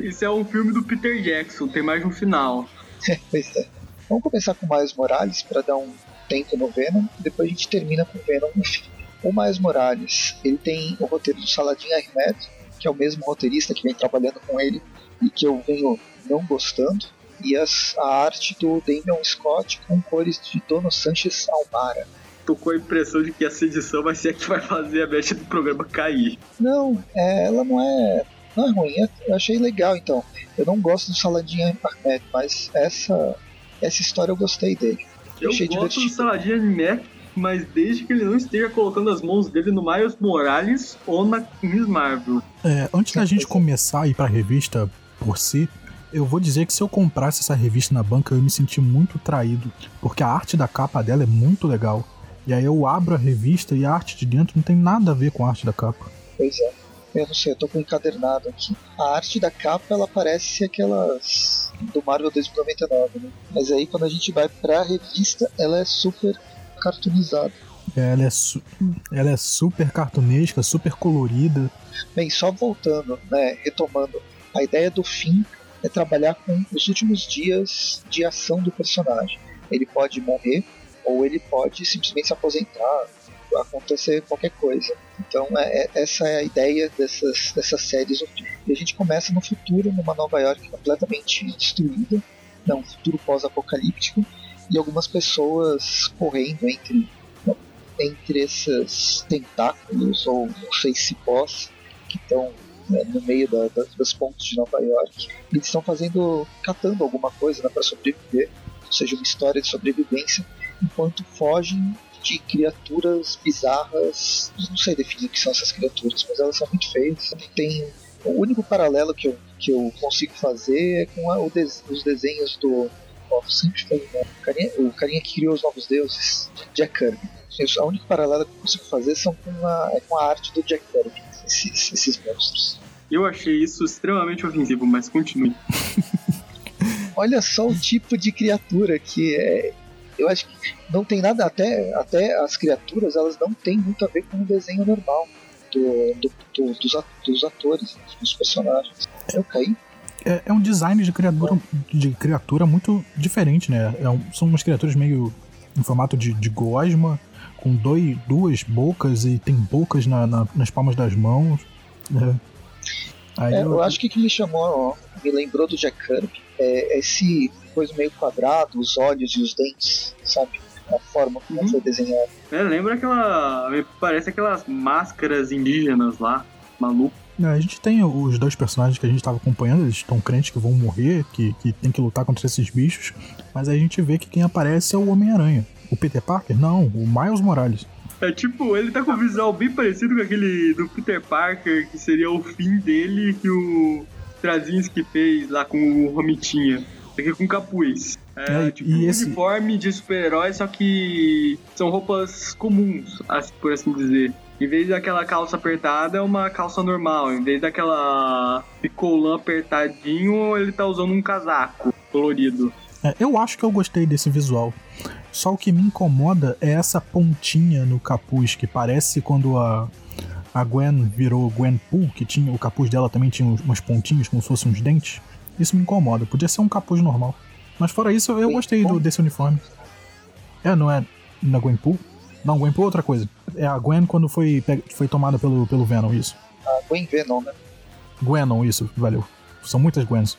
Isso é um filme do Peter Jackson, tem mais de um final. pois é. Vamos começar com o Miles Morales para dar um tempo no Venom. E depois a gente termina com o Venom no fim. O Miles Morales, ele tem o roteiro do Saladin Ahmed, que é o mesmo roteirista que vem trabalhando com ele e que eu venho não gostando. E as, a arte do Damian Scott com cores de Dono Sanchez Almara. Tô com a impressão de que essa edição vai ser a que vai fazer a mecha do programa cair. Não, é, ela não é, não é ruim. é- Eu achei legal, então. Eu não gosto do Saladin Ahmed, mas essa, essa história eu gostei dele. Eu achei gosto do divertido. Saladin Mac, mas desde que ele não esteja colocando as mãos dele no Miles Morales ou na Miss Marvel. É, antes da gente começar a ir pra revista por si, eu vou dizer que se eu comprasse essa revista na banca, eu ia me senti muito traído. Porque a arte da capa dela é muito legal. E aí eu abro a revista e a arte de dentro não tem nada a ver com a arte da capa. Pois é. Eu não sei, eu tô com um encadernado aqui. A arte da capa, ela parece aquelas do Marvel 2099, né? Mas aí quando a gente vai pra revista, ela é super cartoonizada. Ela é, ela é super cartunesca, super colorida. Bem, só voltando, né, retomando, a ideia do fim é trabalhar com os últimos dias de ação do personagem. Ele pode morrer ou ele pode simplesmente se aposentar, acontecer qualquer coisa. Então é, é- essa é a ideia dessas, dessas séries. E a gente começa no futuro, numa Nova York completamente destruída, né, um futuro pós-apocalíptico, e algumas pessoas correndo entre entre esses tentáculos ou se pós que estão né, no meio da, da, das pontes de Nova York. Eles estão fazendo, catando alguma coisa né, para sobreviver, ou seja, uma história de sobrevivência, enquanto fogem de criaturas bizarras. Não sei definir o que são essas criaturas, mas elas são muito feias. Tem o único paralelo que eu, que eu consigo fazer é com a, os desenhos do. Sempre foi, né? o, carinha, o carinha que criou os novos deuses, Jack Kirby. A única paralelo que eu consigo fazer são com a, é com a arte do Jack Kirby, esses, esses monstros. Eu achei isso extremamente ofensivo, mas continue. Olha só o tipo de criatura que é. Eu acho que não tem nada, até, até as criaturas elas não têm muito a ver com o desenho normal do, do, do dos, dos atores, dos personagens. Eu caí é, é, um design de criatura, de criatura muito diferente, né? É um, são umas criaturas meio em formato de, de gosma, com dois, duas bocas e tem bocas na, na, nas palmas das mãos. Né? É, eu... eu... acho que o que me chamou, ó, me lembrou do Jack Kirby, é esse coisa meio quadrado, os olhos e os dentes, sabe? A forma como uhum. foi desenhado. É, lembra aquela. Parece aquelas máscaras indígenas lá, maluco. A gente tem os dois personagens que a gente estava acompanhando, eles estão crentes que vão morrer, que, que tem que lutar contra esses bichos, mas a gente vê que quem aparece é o Homem-Aranha. O Peter Parker? Não, o Miles Morales. É tipo, ele tá com um visual bem parecido com aquele do Peter Parker, que seria o fim dele que o Straczynski fez lá com o Romitinha. Aqui com capuz. É, é tipo um esse... uniforme de super-herói, só que são roupas comuns, por assim dizer. Em vez daquela calça apertada, é uma calça normal. Em vez daquela picolã apertadinho, ele tá usando um casaco colorido. É, eu acho que eu gostei desse visual. Só o que me incomoda é essa pontinha no capuz, que parece quando a, a Gwen virou Gwen Pool, que tinha o capuz dela também tinha umas pontinhas como se fossem uns dentes. Isso me incomoda. Podia ser um capuz normal. Mas fora isso, eu gostei do, desse uniforme. É, não é na Gwen Pool? Não, Gwen é outra coisa. É a Gwen quando foi, foi tomada pelo, pelo Venom, isso. A Gwen Venom, né? Gwenon, isso, valeu. São muitas Gwens.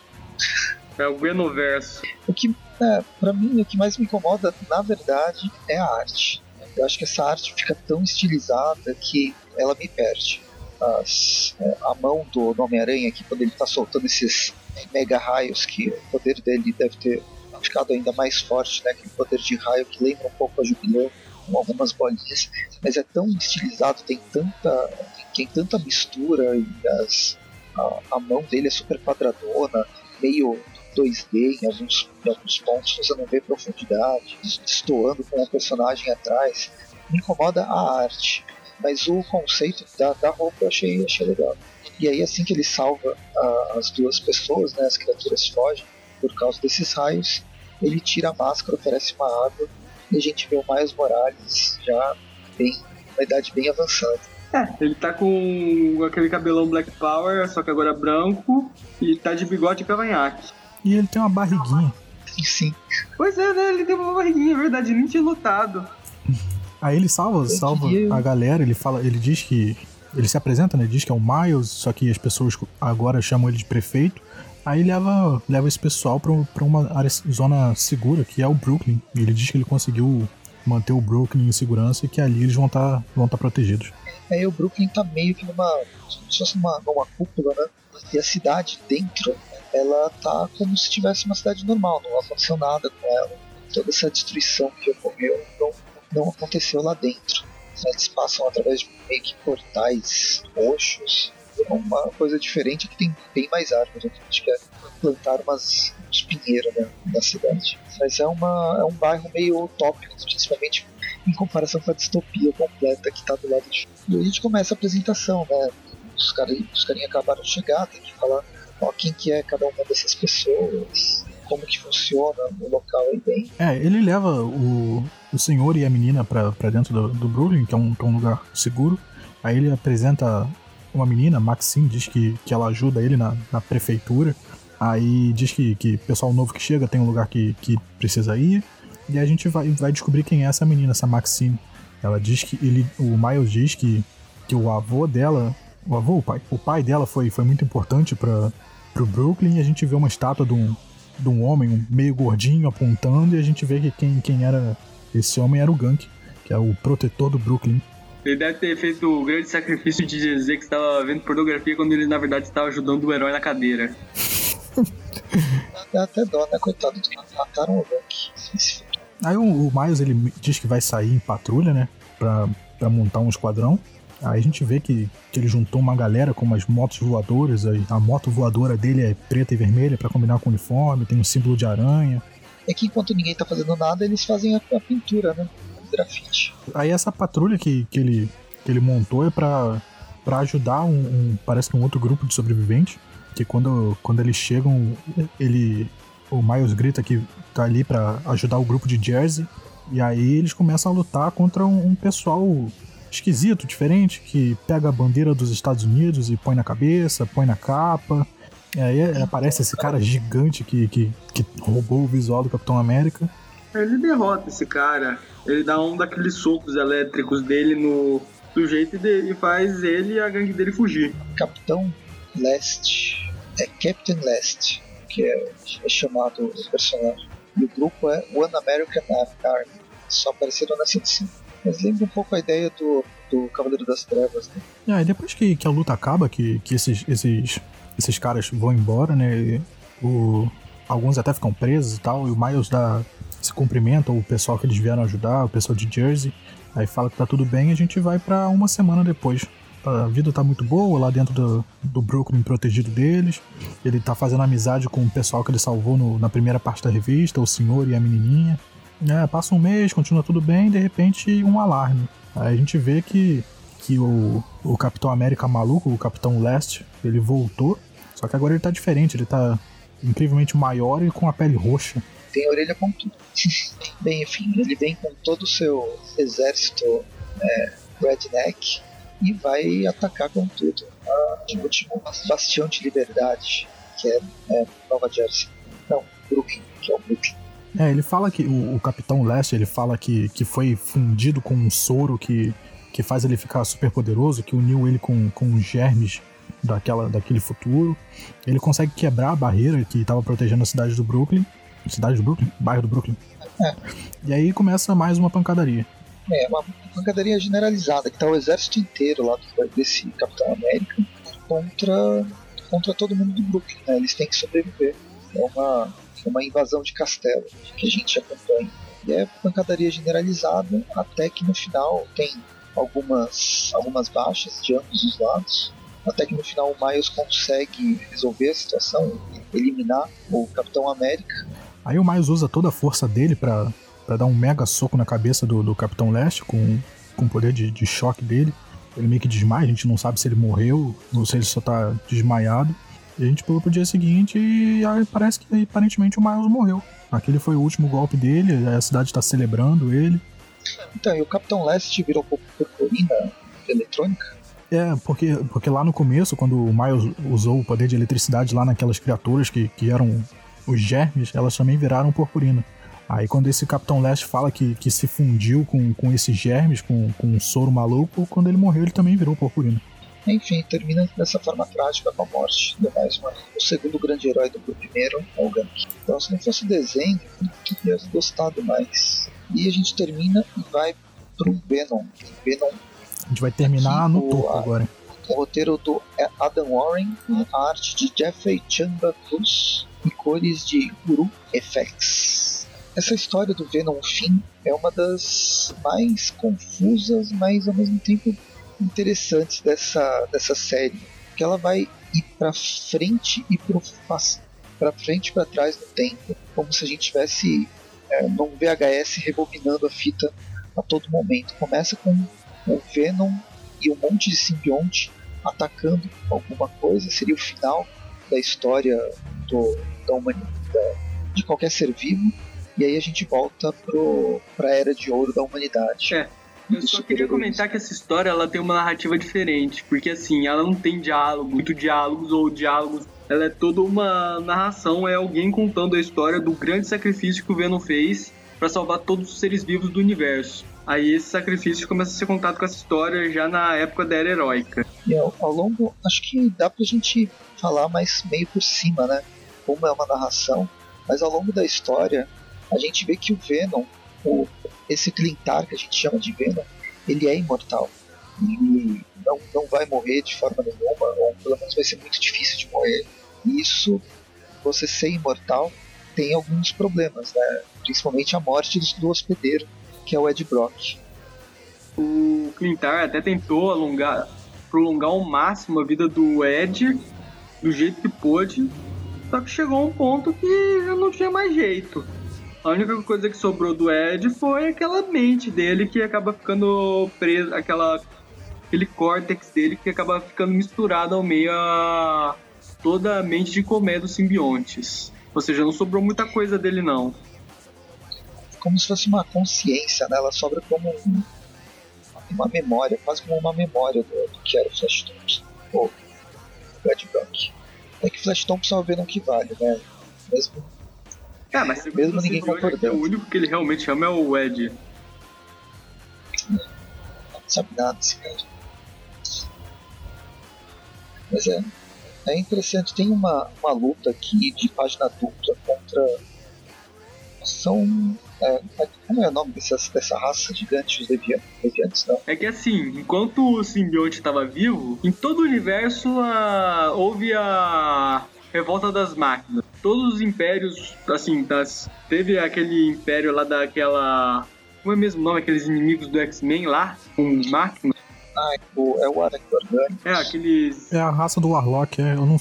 É o Gwenoverso. O que é, para mim, o que mais me incomoda, na verdade, é a arte. Eu acho que essa arte fica tão estilizada que ela me perde. As, é, a mão do, Homem-Aranha aqui, quando ele está soltando esses mega raios, que o poder dele deve ter ficado ainda mais forte, né? Aquele poder de raio que lembra um pouco a Jubileu, com algumas bolinhas, mas é tão estilizado, tem tanta, tem tanta mistura e as, a, a mão dele é super quadradona, meio 2D em alguns, em alguns pontos, você não vê profundidade, destoando com o personagem atrás. Me incomoda a arte, mas o conceito da, da roupa eu achei, achei legal. E aí, assim que ele salva a, as duas pessoas, né, as criaturas fogem por causa desses raios, ele tira a máscara, oferece uma água e a gente vê o Miles Morales já bem, uma idade bem avançada. É, ele tá com aquele cabelão Black Power, só que agora branco, e tá de bigode e cavanhaque. E ele tem uma barriguinha. Sim. Pois é, né? Ele tem uma barriguinha, é verdade, nem tinha lutado. Aí ele salva, salva a galera, ele fala, ele diz que. Ele se apresenta, né? Diz que é o Miles, só que as pessoas agora chamam ele de prefeito. Aí leva, leva esse pessoal pra uma área, zona segura, que é o Brooklyn. E ele diz que ele conseguiu manter o Brooklyn em segurança e que ali eles vão estar tá, vão tá protegidos. Aí o Brooklyn tá meio que numa. se fosse uma, numa cúpula, né? E a cidade dentro ela tá como se tivesse uma cidade normal, não aconteceu nada com ela. Toda essa destruição que ocorreu não, não aconteceu lá dentro. Eles passam através de meio que portais roxos. É uma coisa diferente que tem bem mais árvores. Né? Acho que é plantar umas, uns pinheiros né, na cidade. Mas é, uma, é um bairro meio utópico, principalmente em comparação com a distopia completa que está do lado de. E a gente começa a apresentação, né? Os caras os carinhas acabaram de chegar, tem que falar ó, quem que é cada uma dessas pessoas, como que funciona o local aí bem. É, ele leva o, o senhor e a menina pra dentro do, do Brooklyn, que é, um, que é um lugar seguro. Aí ele apresenta uma menina, Maxine, diz que, que ela ajuda ele na, na prefeitura. Aí diz que, que pessoal novo que chega tem um lugar que, que precisa ir. E a gente vai, vai descobrir quem é essa menina, essa Maxine. Ela diz que ele. O Miles diz que, que o avô dela. O avô, o pai? O pai dela foi, foi muito importante para pro Brooklyn e a gente vê uma estátua de um, de um homem meio gordinho apontando e a gente vê que quem, quem era esse homem era o Gank, que é o protetor do Brooklyn. Ele deve ter feito o grande sacrifício de dizer que estava vendo pornografia quando ele na verdade estava ajudando o herói na cadeira. Dá até dó, né? Coitado mataram o Gank. Aí o, o Miles ele diz que vai sair em patrulha, né? Pra, pra montar um esquadrão. Aí a gente vê que, que ele juntou uma galera com umas motos voadoras. Aí a moto voadora dele é preta e vermelha para combinar com o uniforme, tem um símbolo de aranha. É que enquanto ninguém tá fazendo nada, eles fazem a, a pintura, né? Grafite. Aí essa patrulha que, que, ele, que ele montou é pra, pra ajudar um, um Parece que um outro grupo de sobreviventes. Que quando, quando eles chegam, ele. O Miles grita que tá ali para ajudar o grupo de Jersey. E aí eles começam a lutar contra um, um pessoal esquisito, diferente, que pega a bandeira dos Estados Unidos e põe na cabeça, põe na capa. E aí aparece esse cara gigante que, que, que roubou o visual do Capitão América. Ele derrota esse cara. Ele dá um daqueles socos elétricos dele no sujeito e faz ele e a gangue dele fugir. Capitão Leste. É Captain Leste, que é, é chamado o personagem. E o grupo é One American Army. Só apareceram nessa edição. Mas lembra um pouco a ideia do, do Cavaleiro das Trevas, né? É, e depois que, que a luta acaba, que, que esses, esses, esses caras vão embora, né? O, alguns até ficam presos e tal, e o Miles dá esse cumprimento ao pessoal que eles vieram ajudar, o pessoal de Jersey. Aí fala que tá tudo bem e a gente vai para uma semana depois. A vida tá muito boa lá dentro do, do Brooklyn protegido deles. Ele tá fazendo amizade com o pessoal que ele salvou no, na primeira parte da revista, o senhor e a menininha. É, passa um mês, continua tudo bem, e de repente um alarme. Aí a gente vê que, que o, o Capitão América maluco, o Capitão Leste, ele voltou, só que agora ele tá diferente, ele tá incrivelmente maior e com a pele roxa. Tem orelha pontuda. bem, enfim, ele vem com todo o seu exército é, redneck e vai atacar com tudo a último bastião de liberdade, que é, é Nova Jersey. Não, Brooklyn, que é o Brooklyn. É, ele fala que o, o Capitão Leste, ele fala que, que foi fundido com um soro que, que faz ele ficar super poderoso, que uniu ele com, com os germes daquela, daquele futuro. Ele consegue quebrar a barreira que estava protegendo a cidade do Brooklyn. Cidade do Brooklyn? Bairro do Brooklyn. É. E aí começa mais uma pancadaria. É, uma pancadaria generalizada, que tá o exército inteiro lá desse Capitão América contra, contra todo mundo do Brooklyn, né? Eles têm que sobreviver. É uma, uma invasão de castelo que a gente acompanha. E é pancadaria generalizada, até que no final tem algumas, algumas baixas de ambos os lados. Até que no final o Miles consegue resolver a situação, eliminar o Capitão América. Aí o Miles usa toda a força dele para dar um mega soco na cabeça do, do Capitão Leste com, com o poder de, de choque dele. Ele meio que desmaia, a gente não sabe se ele morreu ou se ele só tá desmaiado. E a gente pulou pro dia seguinte e aí parece que aparentemente o Miles morreu. Aquele foi o último golpe dele, a cidade está celebrando ele. Então, e o Capitão Leste virou purpurina eletrônica? É, porque, porque lá no começo, quando o Miles usou o poder de eletricidade lá naquelas criaturas que, que eram os germes, elas também viraram purpurina. Aí quando esse Capitão Leste fala que, que se fundiu com, com esses germes, com, com um soro maluco, quando ele morreu ele também virou purpurina. Enfim, termina dessa forma trágica com a morte do mais uma, o segundo grande herói do primeiro, é o Gank. Então, se não fosse o desenho, eu teria gostado mais. E a gente termina e vai pro Venom. Venom. A gente vai terminar Aqui, no topo agora. O roteiro do Adam Warren, a arte de Jeffrey Chamba Cruz e cores de Guru FX. Essa história do Venom Fim é uma das mais confusas, mas ao mesmo tempo interessantes dessa, dessa série, que ela vai ir para frente e para frente para trás no tempo, como se a gente tivesse é, num VHS rebobinando a fita a todo momento. Começa com o Venom e um monte de simbionte atacando alguma coisa, seria o final da história do, da humanidade, de qualquer ser vivo, e aí a gente volta para a era de ouro da humanidade. É. Eu só queria comentar que essa história ela tem uma narrativa diferente, porque assim, ela não tem diálogo, muito diálogos ou diálogos. Ela é toda uma narração, é alguém contando a história do grande sacrifício que o Venom fez para salvar todos os seres vivos do universo. Aí esse sacrifício começa a ser contado com essa história já na época da Era Heróica. E ao, ao longo, acho que dá pra gente falar mais meio por cima, né? Como é uma narração, Mas ao longo da história, a gente vê que o Venom, o, esse Clintar que a gente chama de Venom, ele é imortal. Ele não, não vai morrer de forma nenhuma, ou pelo menos vai ser muito difícil de morrer. E isso, você ser imortal, tem alguns problemas, né? Principalmente a morte do, hospedeiro, que é o Ed Brock. O Clintar até tentou alongar, prolongar ao máximo a vida do Ed do jeito que pôde, só que chegou a um ponto que já não tinha mais jeito. A única coisa que sobrou do Ed foi aquela mente dele que acaba ficando presa, aquela aquele córtex dele que acaba ficando misturado ao meio a toda a mente de comé dos simbiontes. Ou seja, não sobrou muita coisa dele não. Como se fosse uma consciência, né? Ela sobra como um, uma memória, quase como uma memória do, do que era o Flash Thompson, ou Red Brock. É que Flash Thompson é o Venom que vale, né? Mesmo é, mas mesmo ninguém concordando. O único que ele realmente ama é o Ed. Não sabe nada esse cara. Mas é. É interessante, tem uma, uma luta aqui de página dupla contra. São. É, como é o nome dessa, dessa raça gigante, os deviantes, não? É que assim, enquanto o simbionte estava vivo, em todo o universo a, houve a revolta das máquinas todos os impérios, assim, das, teve aquele império lá daquela. Como é mesmo o nome? Aqueles inimigos do X-Men lá, com máquinas. Ah, é o, é o. É, aqueles. É a raça do Warlock, é, eu não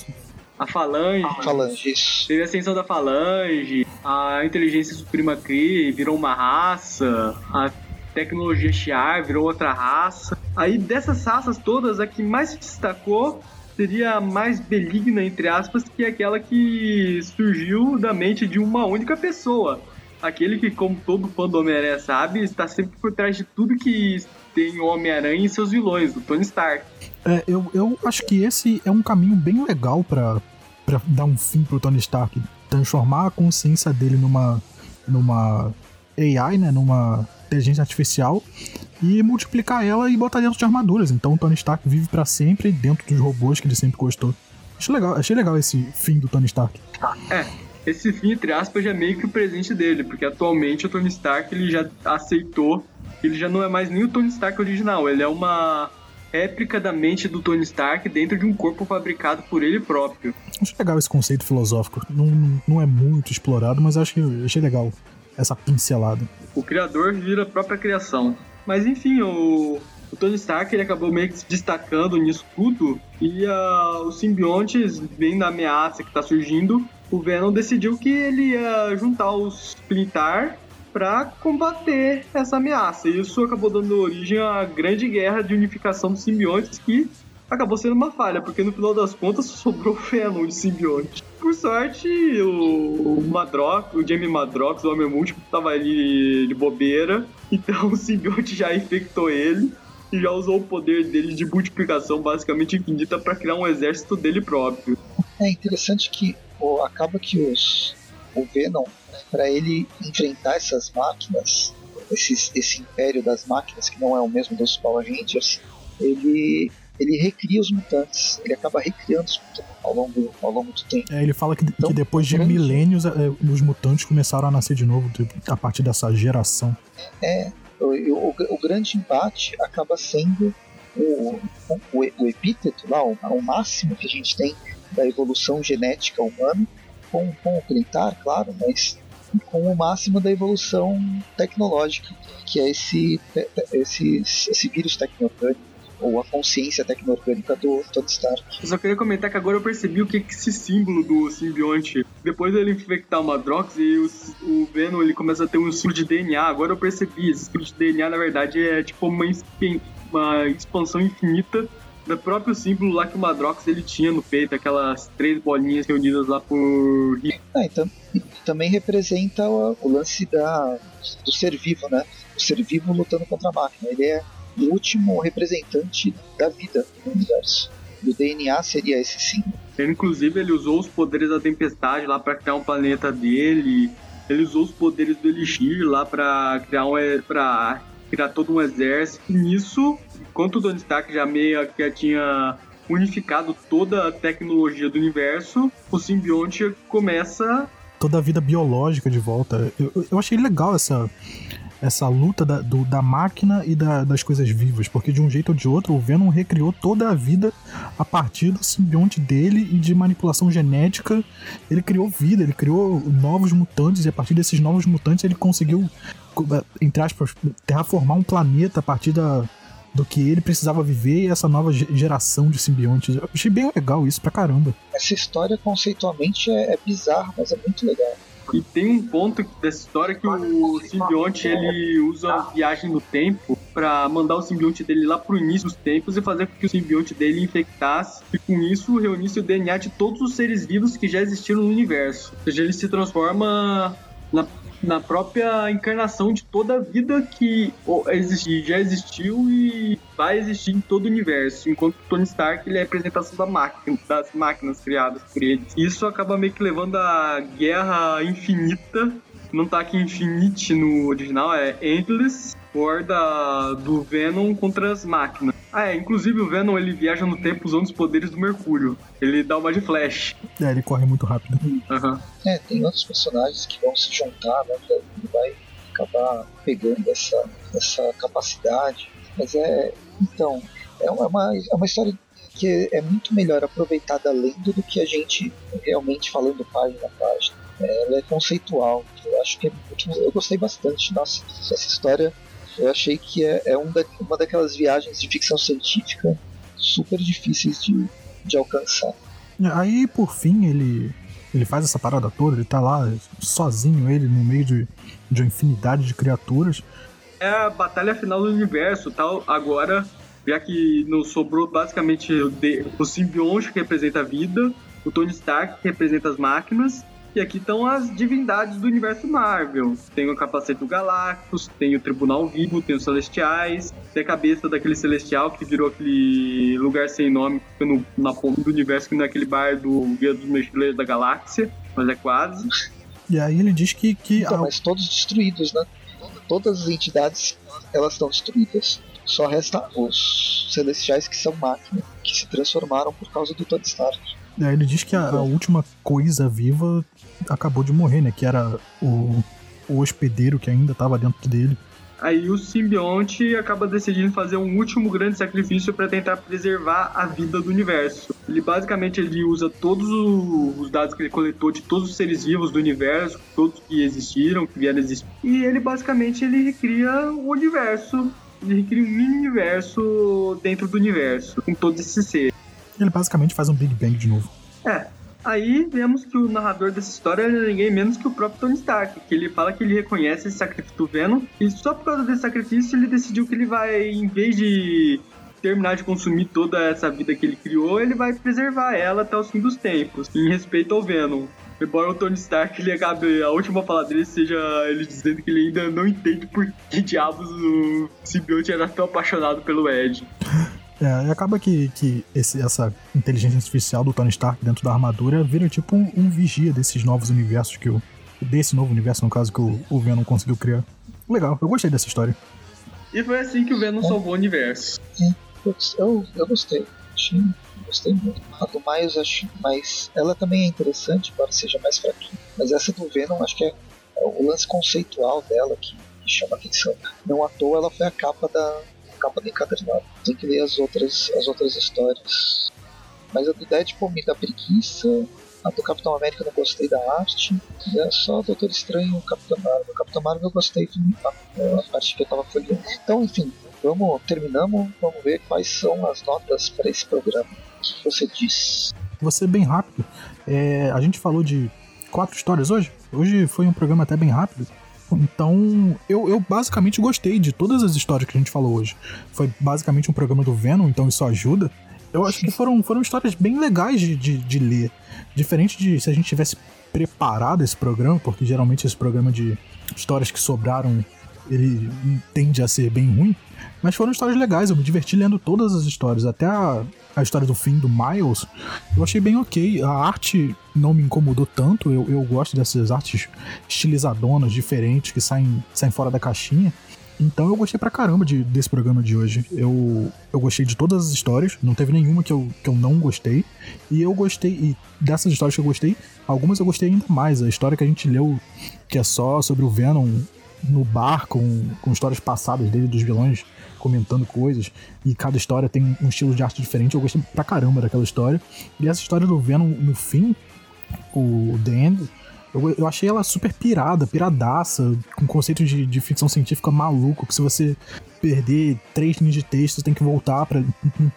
a Falange. A Falange. Teve a ascensão da Falange, a inteligência suprema Kree virou uma raça, a tecnologia Shi'ar virou outra raça. Aí dessas raças todas, a que mais se destacou seria mais benigna, entre aspas, que aquela que surgiu da mente de uma única pessoa. Aquele que, como todo fã do Homem-Aranha sabe, está sempre por trás de tudo que tem o Homem-Aranha e seus vilões, o Tony Stark. É, eu, eu acho que esse é um caminho bem legal para dar um fim pro Tony Stark. Transformar a consciência dele numa, numa AI, né? Numa inteligência artificial e multiplicar ela e botar dentro de armaduras. Então o Tony Stark vive para sempre dentro dos robôs que ele sempre gostou. Achei legal, achei legal esse fim do Tony Stark. É, esse fim, entre aspas, já é meio que o presente dele, porque atualmente o Tony Stark ele já aceitou ele já não é mais nem o Tony Stark original, ele é uma réplica da mente do Tony Stark dentro de um corpo fabricado por ele próprio. Achei legal esse conceito filosófico. Não, não é muito explorado, mas acho que achei legal essa pincelada. O criador vira a própria criação. Mas enfim, o, o Tony Stark ele acabou meio que se destacando nisso tudo e uh, os simbiontes, vendo a ameaça que está surgindo, o Venom decidiu que ele ia juntar os Splintar para combater essa ameaça. E isso acabou dando origem à grande guerra de unificação dos simbiontes que acabou sendo uma falha, porque no final das contas sobrou Venom de simbionte. Por sorte, o, Madrox, o Jamie Madrox, o Homem Múltiplo, tava ali de bobeira, então o simbionte já infectou ele e já usou o poder dele de multiplicação basicamente infinita para criar um exército dele próprio. É interessante que acaba que os, o Venom, para ele enfrentar essas máquinas, esses, esse império das máquinas que não é o mesmo dos Power Rangers, ele ele recria os mutantes, ele acaba recriando os mutantes ao longo, ao longo do tempo. É, ele fala que, então, que depois de grande... milênios é, os mutantes começaram a nascer de novo a partir dessa geração. É, o, o, o grande embate acaba sendo o, o, o epíteto lá, o, o, máximo que a gente tem da evolução genética humana, com, com o Clintar, claro, mas com o máximo da evolução tecnológica, que é esse, esse, esse vírus tecnológico ou a consciência tecno-orgânica do Tony Stark. Eu só queria comentar que agora eu percebi o que é esse símbolo do simbionte. Depois dele infectar o Madrox e o, o Venom ele começa a ter um símbolo de DNA. Agora eu percebi, esse símbolo de DNA na verdade é tipo uma, uma expansão infinita do próprio símbolo lá que o Madrox ele tinha no peito, aquelas três bolinhas reunidas lá por. Ah, então, também representa o, o lance da, do ser vivo, né? O ser vivo lutando contra a máquina. Ele é o último representante da vida no universo. E o DNA seria esse sim. Ele, inclusive, ele usou os poderes da tempestade lá para criar um planeta dele. Ele usou os poderes do Elixir lá para criar um para criar todo um exército. E nisso, enquanto o Tony Stark já meio que tinha unificado toda a tecnologia do universo, o simbionte começa toda a vida biológica de volta. Eu, eu achei legal essa, essa luta da, do, da máquina e da, das coisas vivas, porque de um jeito ou de outro o Venom recriou toda a vida a partir do simbionte dele e de manipulação genética. Ele criou vida, ele criou novos mutantes e a partir desses novos mutantes ele conseguiu, entre aspas, terraformar um planeta a partir da, do que ele precisava viver e essa nova geração de simbiontes. Eu achei bem legal isso pra caramba. Essa história conceitualmente é, é bizarra, mas é muito legal. E tem um ponto dessa história que o simbionte ele usa a viagem no tempo para mandar o simbionte dele lá pro início dos tempos e fazer com que o simbionte dele infectasse e com isso reunisse o DNA de todos os seres vivos que já existiram no universo. Ou seja, ele se transforma na na própria encarnação de toda a vida que existe, já existiu e vai existir em todo o universo, enquanto Tony Stark ele é a representação da máquina, das máquinas criadas por ele. Isso acaba meio que levando a guerra infinita não tá aqui Infinite no original, é Endless War da, do Venom contra as máquinas. Ah, é, inclusive o Venom ele viaja no tempo usando os poderes do Mercúrio. Ele dá uma de flash. É, ele corre muito rápido. Uhum. É, tem outros personagens que vão se juntar, né? Que ele vai acabar pegando essa, essa capacidade. Mas é. Então, é uma, é uma história que é muito melhor aproveitada lendo do que a gente realmente falando página a página. É, ela é conceitual, eu acho que é muito, eu gostei bastante. Nossa, essa história eu achei que é, é um da, uma daquelas viagens de ficção científica super difíceis de, de alcançar. Aí, por fim, ele, ele faz essa parada toda, ele tá lá sozinho, ele no meio de, de uma infinidade de criaturas. É a batalha final do universo, tal. Agora, já que não sobrou basicamente o, o simbionte que representa a vida, o Tony Stark que representa as máquinas, e aqui estão as divindades do universo Marvel. Tem o capacete do Galactus, tem o Tribunal Vivo, tem os Celestiais, tem a cabeça daquele Celestial que virou aquele lugar sem nome no, na ponta do universo, que não é aquele bar do Guia dos Mochileiros da Galáxia, mas é quase. E aí ele diz que. que então, mas todos destruídos, né? Todas as entidades elas estão destruídas. Só resta os celestiais que são máquinas, que se transformaram por causa do Tony Stark. É, ele diz que a, a, última coisa viva acabou de morrer, né? Que era o, o hospedeiro que ainda estava dentro dele. Aí o simbionte acaba decidindo fazer um último grande sacrifício para tentar preservar a vida do universo. Ele basicamente ele usa todos os dados que ele coletou de todos os seres vivos do universo, todos que existiram, que vieram existir, e ele basicamente ele recria o universo, ele recria um mini universo dentro do universo, com todos esses seres. Ele basicamente faz um Big Bang de novo. É. Aí vemos que o narrador dessa história é ninguém menos que o próprio Tony Stark, que ele fala que ele reconhece esse sacrifício do Venom, e só por causa desse sacrifício ele decidiu que ele vai, em vez de terminar de consumir toda essa vida que ele criou, ele vai preservar ela até os fim dos tempos, em respeito ao Venom. Embora o Tony Stark ele acabe, a última fala dele seja ele dizendo que ele ainda não entende por que diabos o simbionte era tão apaixonado pelo Ed. É, e acaba que, que esse, essa inteligência artificial do Tony Stark dentro da armadura vira tipo um, um vigia desses novos universos que o. Desse novo universo, no caso, que o, o Venom conseguiu criar. Legal, eu gostei dessa história. E foi assim que o Venom salvou o universo. É, eu, eu gostei. Achei, gostei muito. A do Miles acho mais. Ela também é interessante, embora seja mais fraquinha. Mas essa do Venom acho que é, é o lance conceitual dela que, que chama atenção. Não à toa ela foi a capa da, capa do encadernado. Tem que ler as outras, as outras histórias. Mas a do Deadpool me dá preguiça. A do Capitão América eu não gostei da arte. É só o Doutor Estranho e o Capitão Marvel. O Capitão Marvel eu gostei a, a parte que eu tava folheando. Então, enfim, vamos, terminamos. Vamos ver quais são as notas para esse programa. O que você diz? Vou ser bem rápido. É, a gente falou de quatro histórias hoje. Hoje foi um programa até bem rápido. Então, eu, eu basicamente gostei de todas as histórias que a gente falou hoje. Foi basicamente um programa do Venom, então isso ajuda. Eu acho que foram, foram histórias bem legais de, de, de ler. Diferente de se a gente tivesse preparado esse programa, porque geralmente esse programa de histórias que sobraram ele tende a ser bem ruim. Mas foram histórias legais, eu me diverti lendo todas as histórias, até a, a história do fim do Miles, eu achei bem ok. A arte não me incomodou tanto, eu, eu gosto dessas artes estilizadonas, diferentes, que saem, saem fora da caixinha. Então eu gostei pra caramba de, desse programa de hoje. Eu, eu gostei de todas as histórias, não teve nenhuma que eu, que eu não gostei. E eu gostei, e dessas histórias que eu gostei, algumas eu gostei ainda mais. A história que a gente leu, que é só sobre o Venom no bar, com, com histórias passadas dele, dos vilões comentando coisas, e cada história tem um estilo de arte diferente. Eu gostei pra caramba daquela história. E essa história do Venom no fim, o The End, eu, eu achei ela super pirada, piradaça, com conceito de, de ficção científica maluco, que se você perder três linhas de texto, você tem que voltar para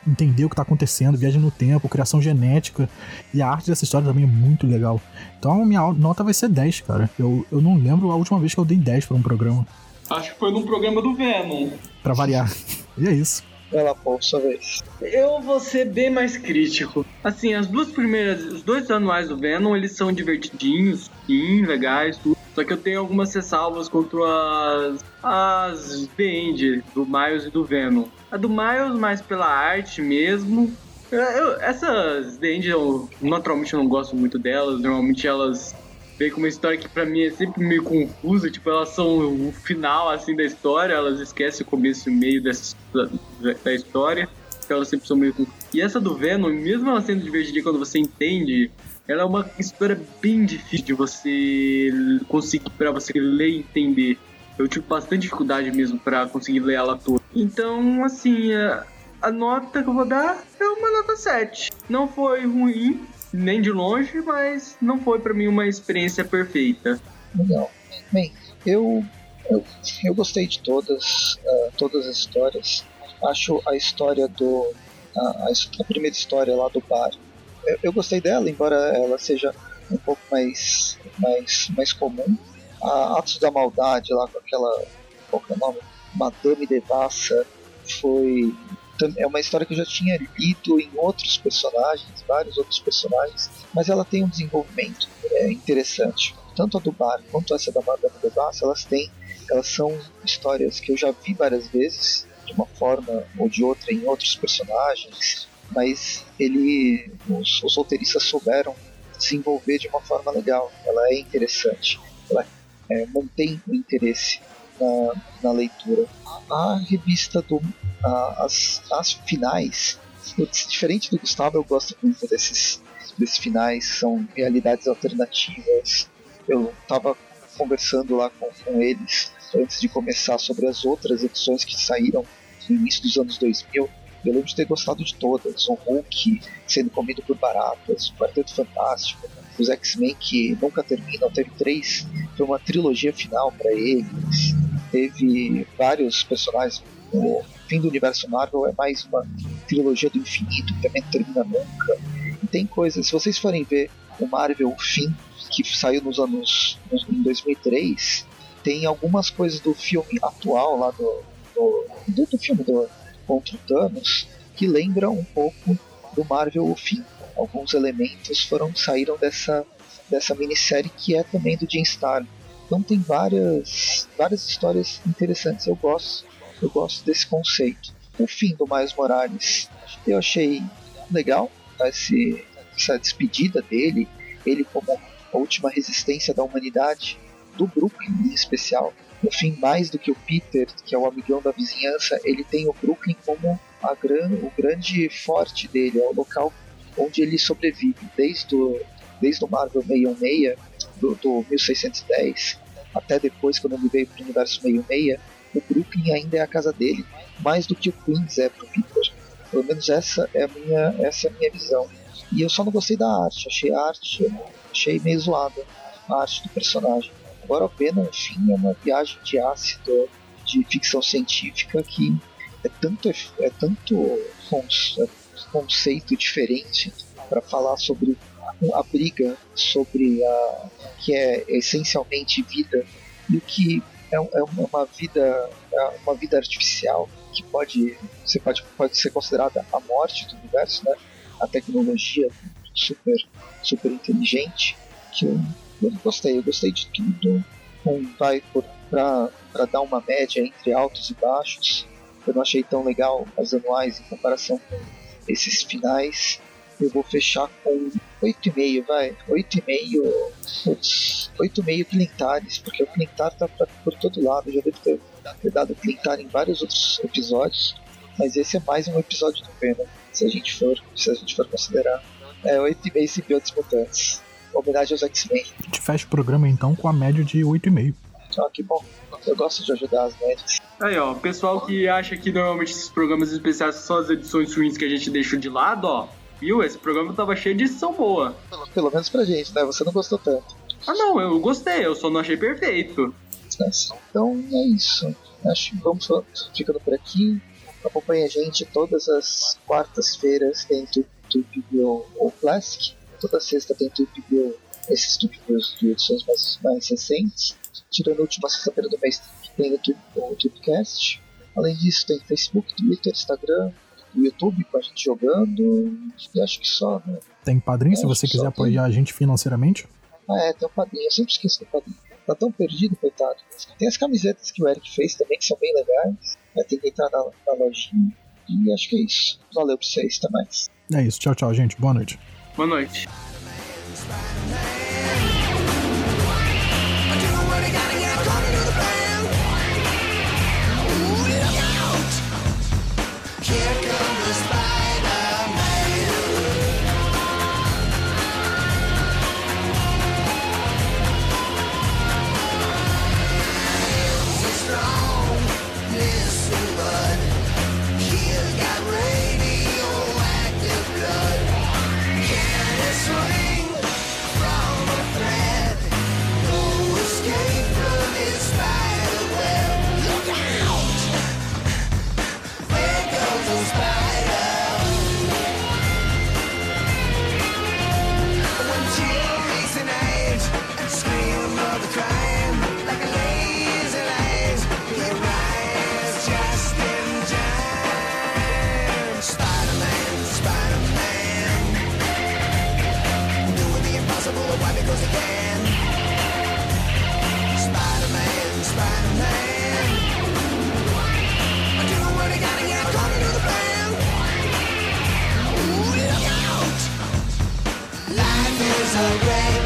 entender o que tá acontecendo, viagem no tempo, criação genética. E a arte dessa história também é muito legal. Então a minha nota vai ser 10, cara. Eu, eu não lembro a última vez que eu dei 10 para um programa. Acho que foi num programa do Venom. Pra variar. e é isso. Vai lá, Paul, sua vez. Eu vou ser bem mais crítico. Assim, as duas primeiras, os dois anuais do Venom, eles são divertidinhos, sim, legais, tudo. Só que eu tenho algumas ressalvas contra as, as The End, do Miles e do Venom. A do Miles, mais pela arte mesmo. Eu, essas The End, eu naturalmente não gosto muito delas. Normalmente elas vem com uma história que pra mim é sempre meio confusa, tipo, elas são o final, assim, da história, elas esquecem o começo e o meio dessa, da, da história, então elas sempre são meio confusas. E essa do Venom, mesmo ela sendo divertida quando você entende, ela é uma história bem difícil de você conseguir, pra você ler e entender. Eu tive bastante dificuldade mesmo para conseguir ler ela toda. Então, assim, a, a nota que eu vou dar é uma nota 7. Não foi ruim, nem de longe, mas não foi para mim uma experiência perfeita. Legal. Bem, eu, eu, eu gostei de todas, uh, todas as histórias. Acho a história do. A, a, primeira história lá do bar. Eu, eu, gostei dela, embora ela seja um pouco mais, mais, mais comum. A Atos da Maldade lá com aquela. Qual que é o nome? Madame Devassa foi é uma história que eu já tinha lido em outros personagens, vários outros personagens, mas ela tem um desenvolvimento é, interessante. Tanto a do Bar quanto essa da Madame de Bass, elas têm, elas são histórias que eu já vi várias vezes, de uma forma ou de outra em outros personagens, mas ele, os, os roteiristas souberam desenvolver de uma forma legal. Ela é interessante, ela é, mantém o interesse na, na leitura. A revista do as, as finais, diferente do Gustavo, eu gosto muito desses, desses finais, são realidades alternativas. Eu estava conversando lá com, com eles antes de começar sobre as outras edições que saíram no início dos anos 2000. Eu lembro de ter gostado de todas. O Hulk sendo comido por baratas, o Quarteto Fantástico, os X-Men que nunca terminam, teve três, foi uma trilogia final para eles. Teve vários personagens, o fim do universo Marvel é mais uma trilogia do infinito que também termina nunca. E tem coisas, se vocês forem ver o Marvel Fim, que saiu nos anos em 2003, tem algumas coisas do filme atual lá do, do, do filme do contra o Thanos que lembram um pouco do Marvel o Fim. Alguns elementos foram saíram dessa dessa minissérie que é também do Jim Starlin. Então tem várias várias histórias interessantes. Eu gosto eu gosto desse conceito. O fim do Miles Morales eu achei legal, esse, essa despedida dele, ele como a última resistência da humanidade, do Brooklyn em especial. No fim, mais do que o Peter, que é o amigão da vizinhança, ele tem o Brooklyn como a gran, o grande forte dele, é o local onde ele sobrevive, desde o, desde o Marvel 616, do, do 1610, até depois, quando ele veio para o universo 66, o Brooklyn ainda é a casa dele, mais do que o Queens é pro Peter. Pelo menos essa é a minha, essa é a minha visão. E eu só não gostei da arte, achei a arte, achei meio zoada a arte do personagem. Agora Venom, enfim, é uma viagem de ácido de ficção científica que é tanto, é tanto conceito diferente para falar sobre a briga sobre a que é essencialmente vida e o que é, é uma vida é uma vida artificial que pode você pode, pode ser considerada a morte do universo, né? A tecnologia super super inteligente que eu, gostei, eu gostei de tudo. Um, vai para dar uma média entre altos e baixos. Eu não achei tão legal as anuais em comparação com esses finais. eu vou fechar com 8,5, vai. 8,5. 8,5 Clintares, porque o Clintar tá pra, por todo lado. Eu já devo ter, ter dado Clintar em vários outros episódios, mas esse é mais um episódio do Venom, se a gente for, se a gente for considerar. É 8,5 simbiontes mutantes. Homenagem aos X-Men. A gente fecha o programa então com a média de 8,5. Ah, que bom. Eu gosto de ajudar as médias. Aí, ó, o pessoal que acha que normalmente esses programas especiais são só as edições ruins que a gente deixa de lado, ó. Viu? Esse programa tava cheio de edição boa. Pelo menos pra gente, né? Você não gostou tanto. Ah, não, eu gostei, eu só não achei perfeito. Então é isso. Acho que vamos ficando por aqui. Acompanhe a gente todas as quartas-feiras Tweep View ou Classic. Toda sexta tem Tweep View, esses Tweep Views de edições mais, mais recentes. Tirando a última sexta-feira do mês tem o Tweepcast. Além disso, tem Facebook, Twitter, Instagram, YouTube com a gente jogando. E acho que só, né? Tem padrinho, se você quiser apoiar tem... a gente financeiramente. Ah, é, tem o padrinho. Eu sempre esqueço do padrinho. Tá tão perdido, coitado. Tem as camisetas que o Eric fez também, que são bem legais. Vai ter que entrar na, na lojinha. E acho que é isso. Valeu pra vocês, até mais. É isso. Tchau, tchau, gente. Boa noite. Boa noite. as a rain.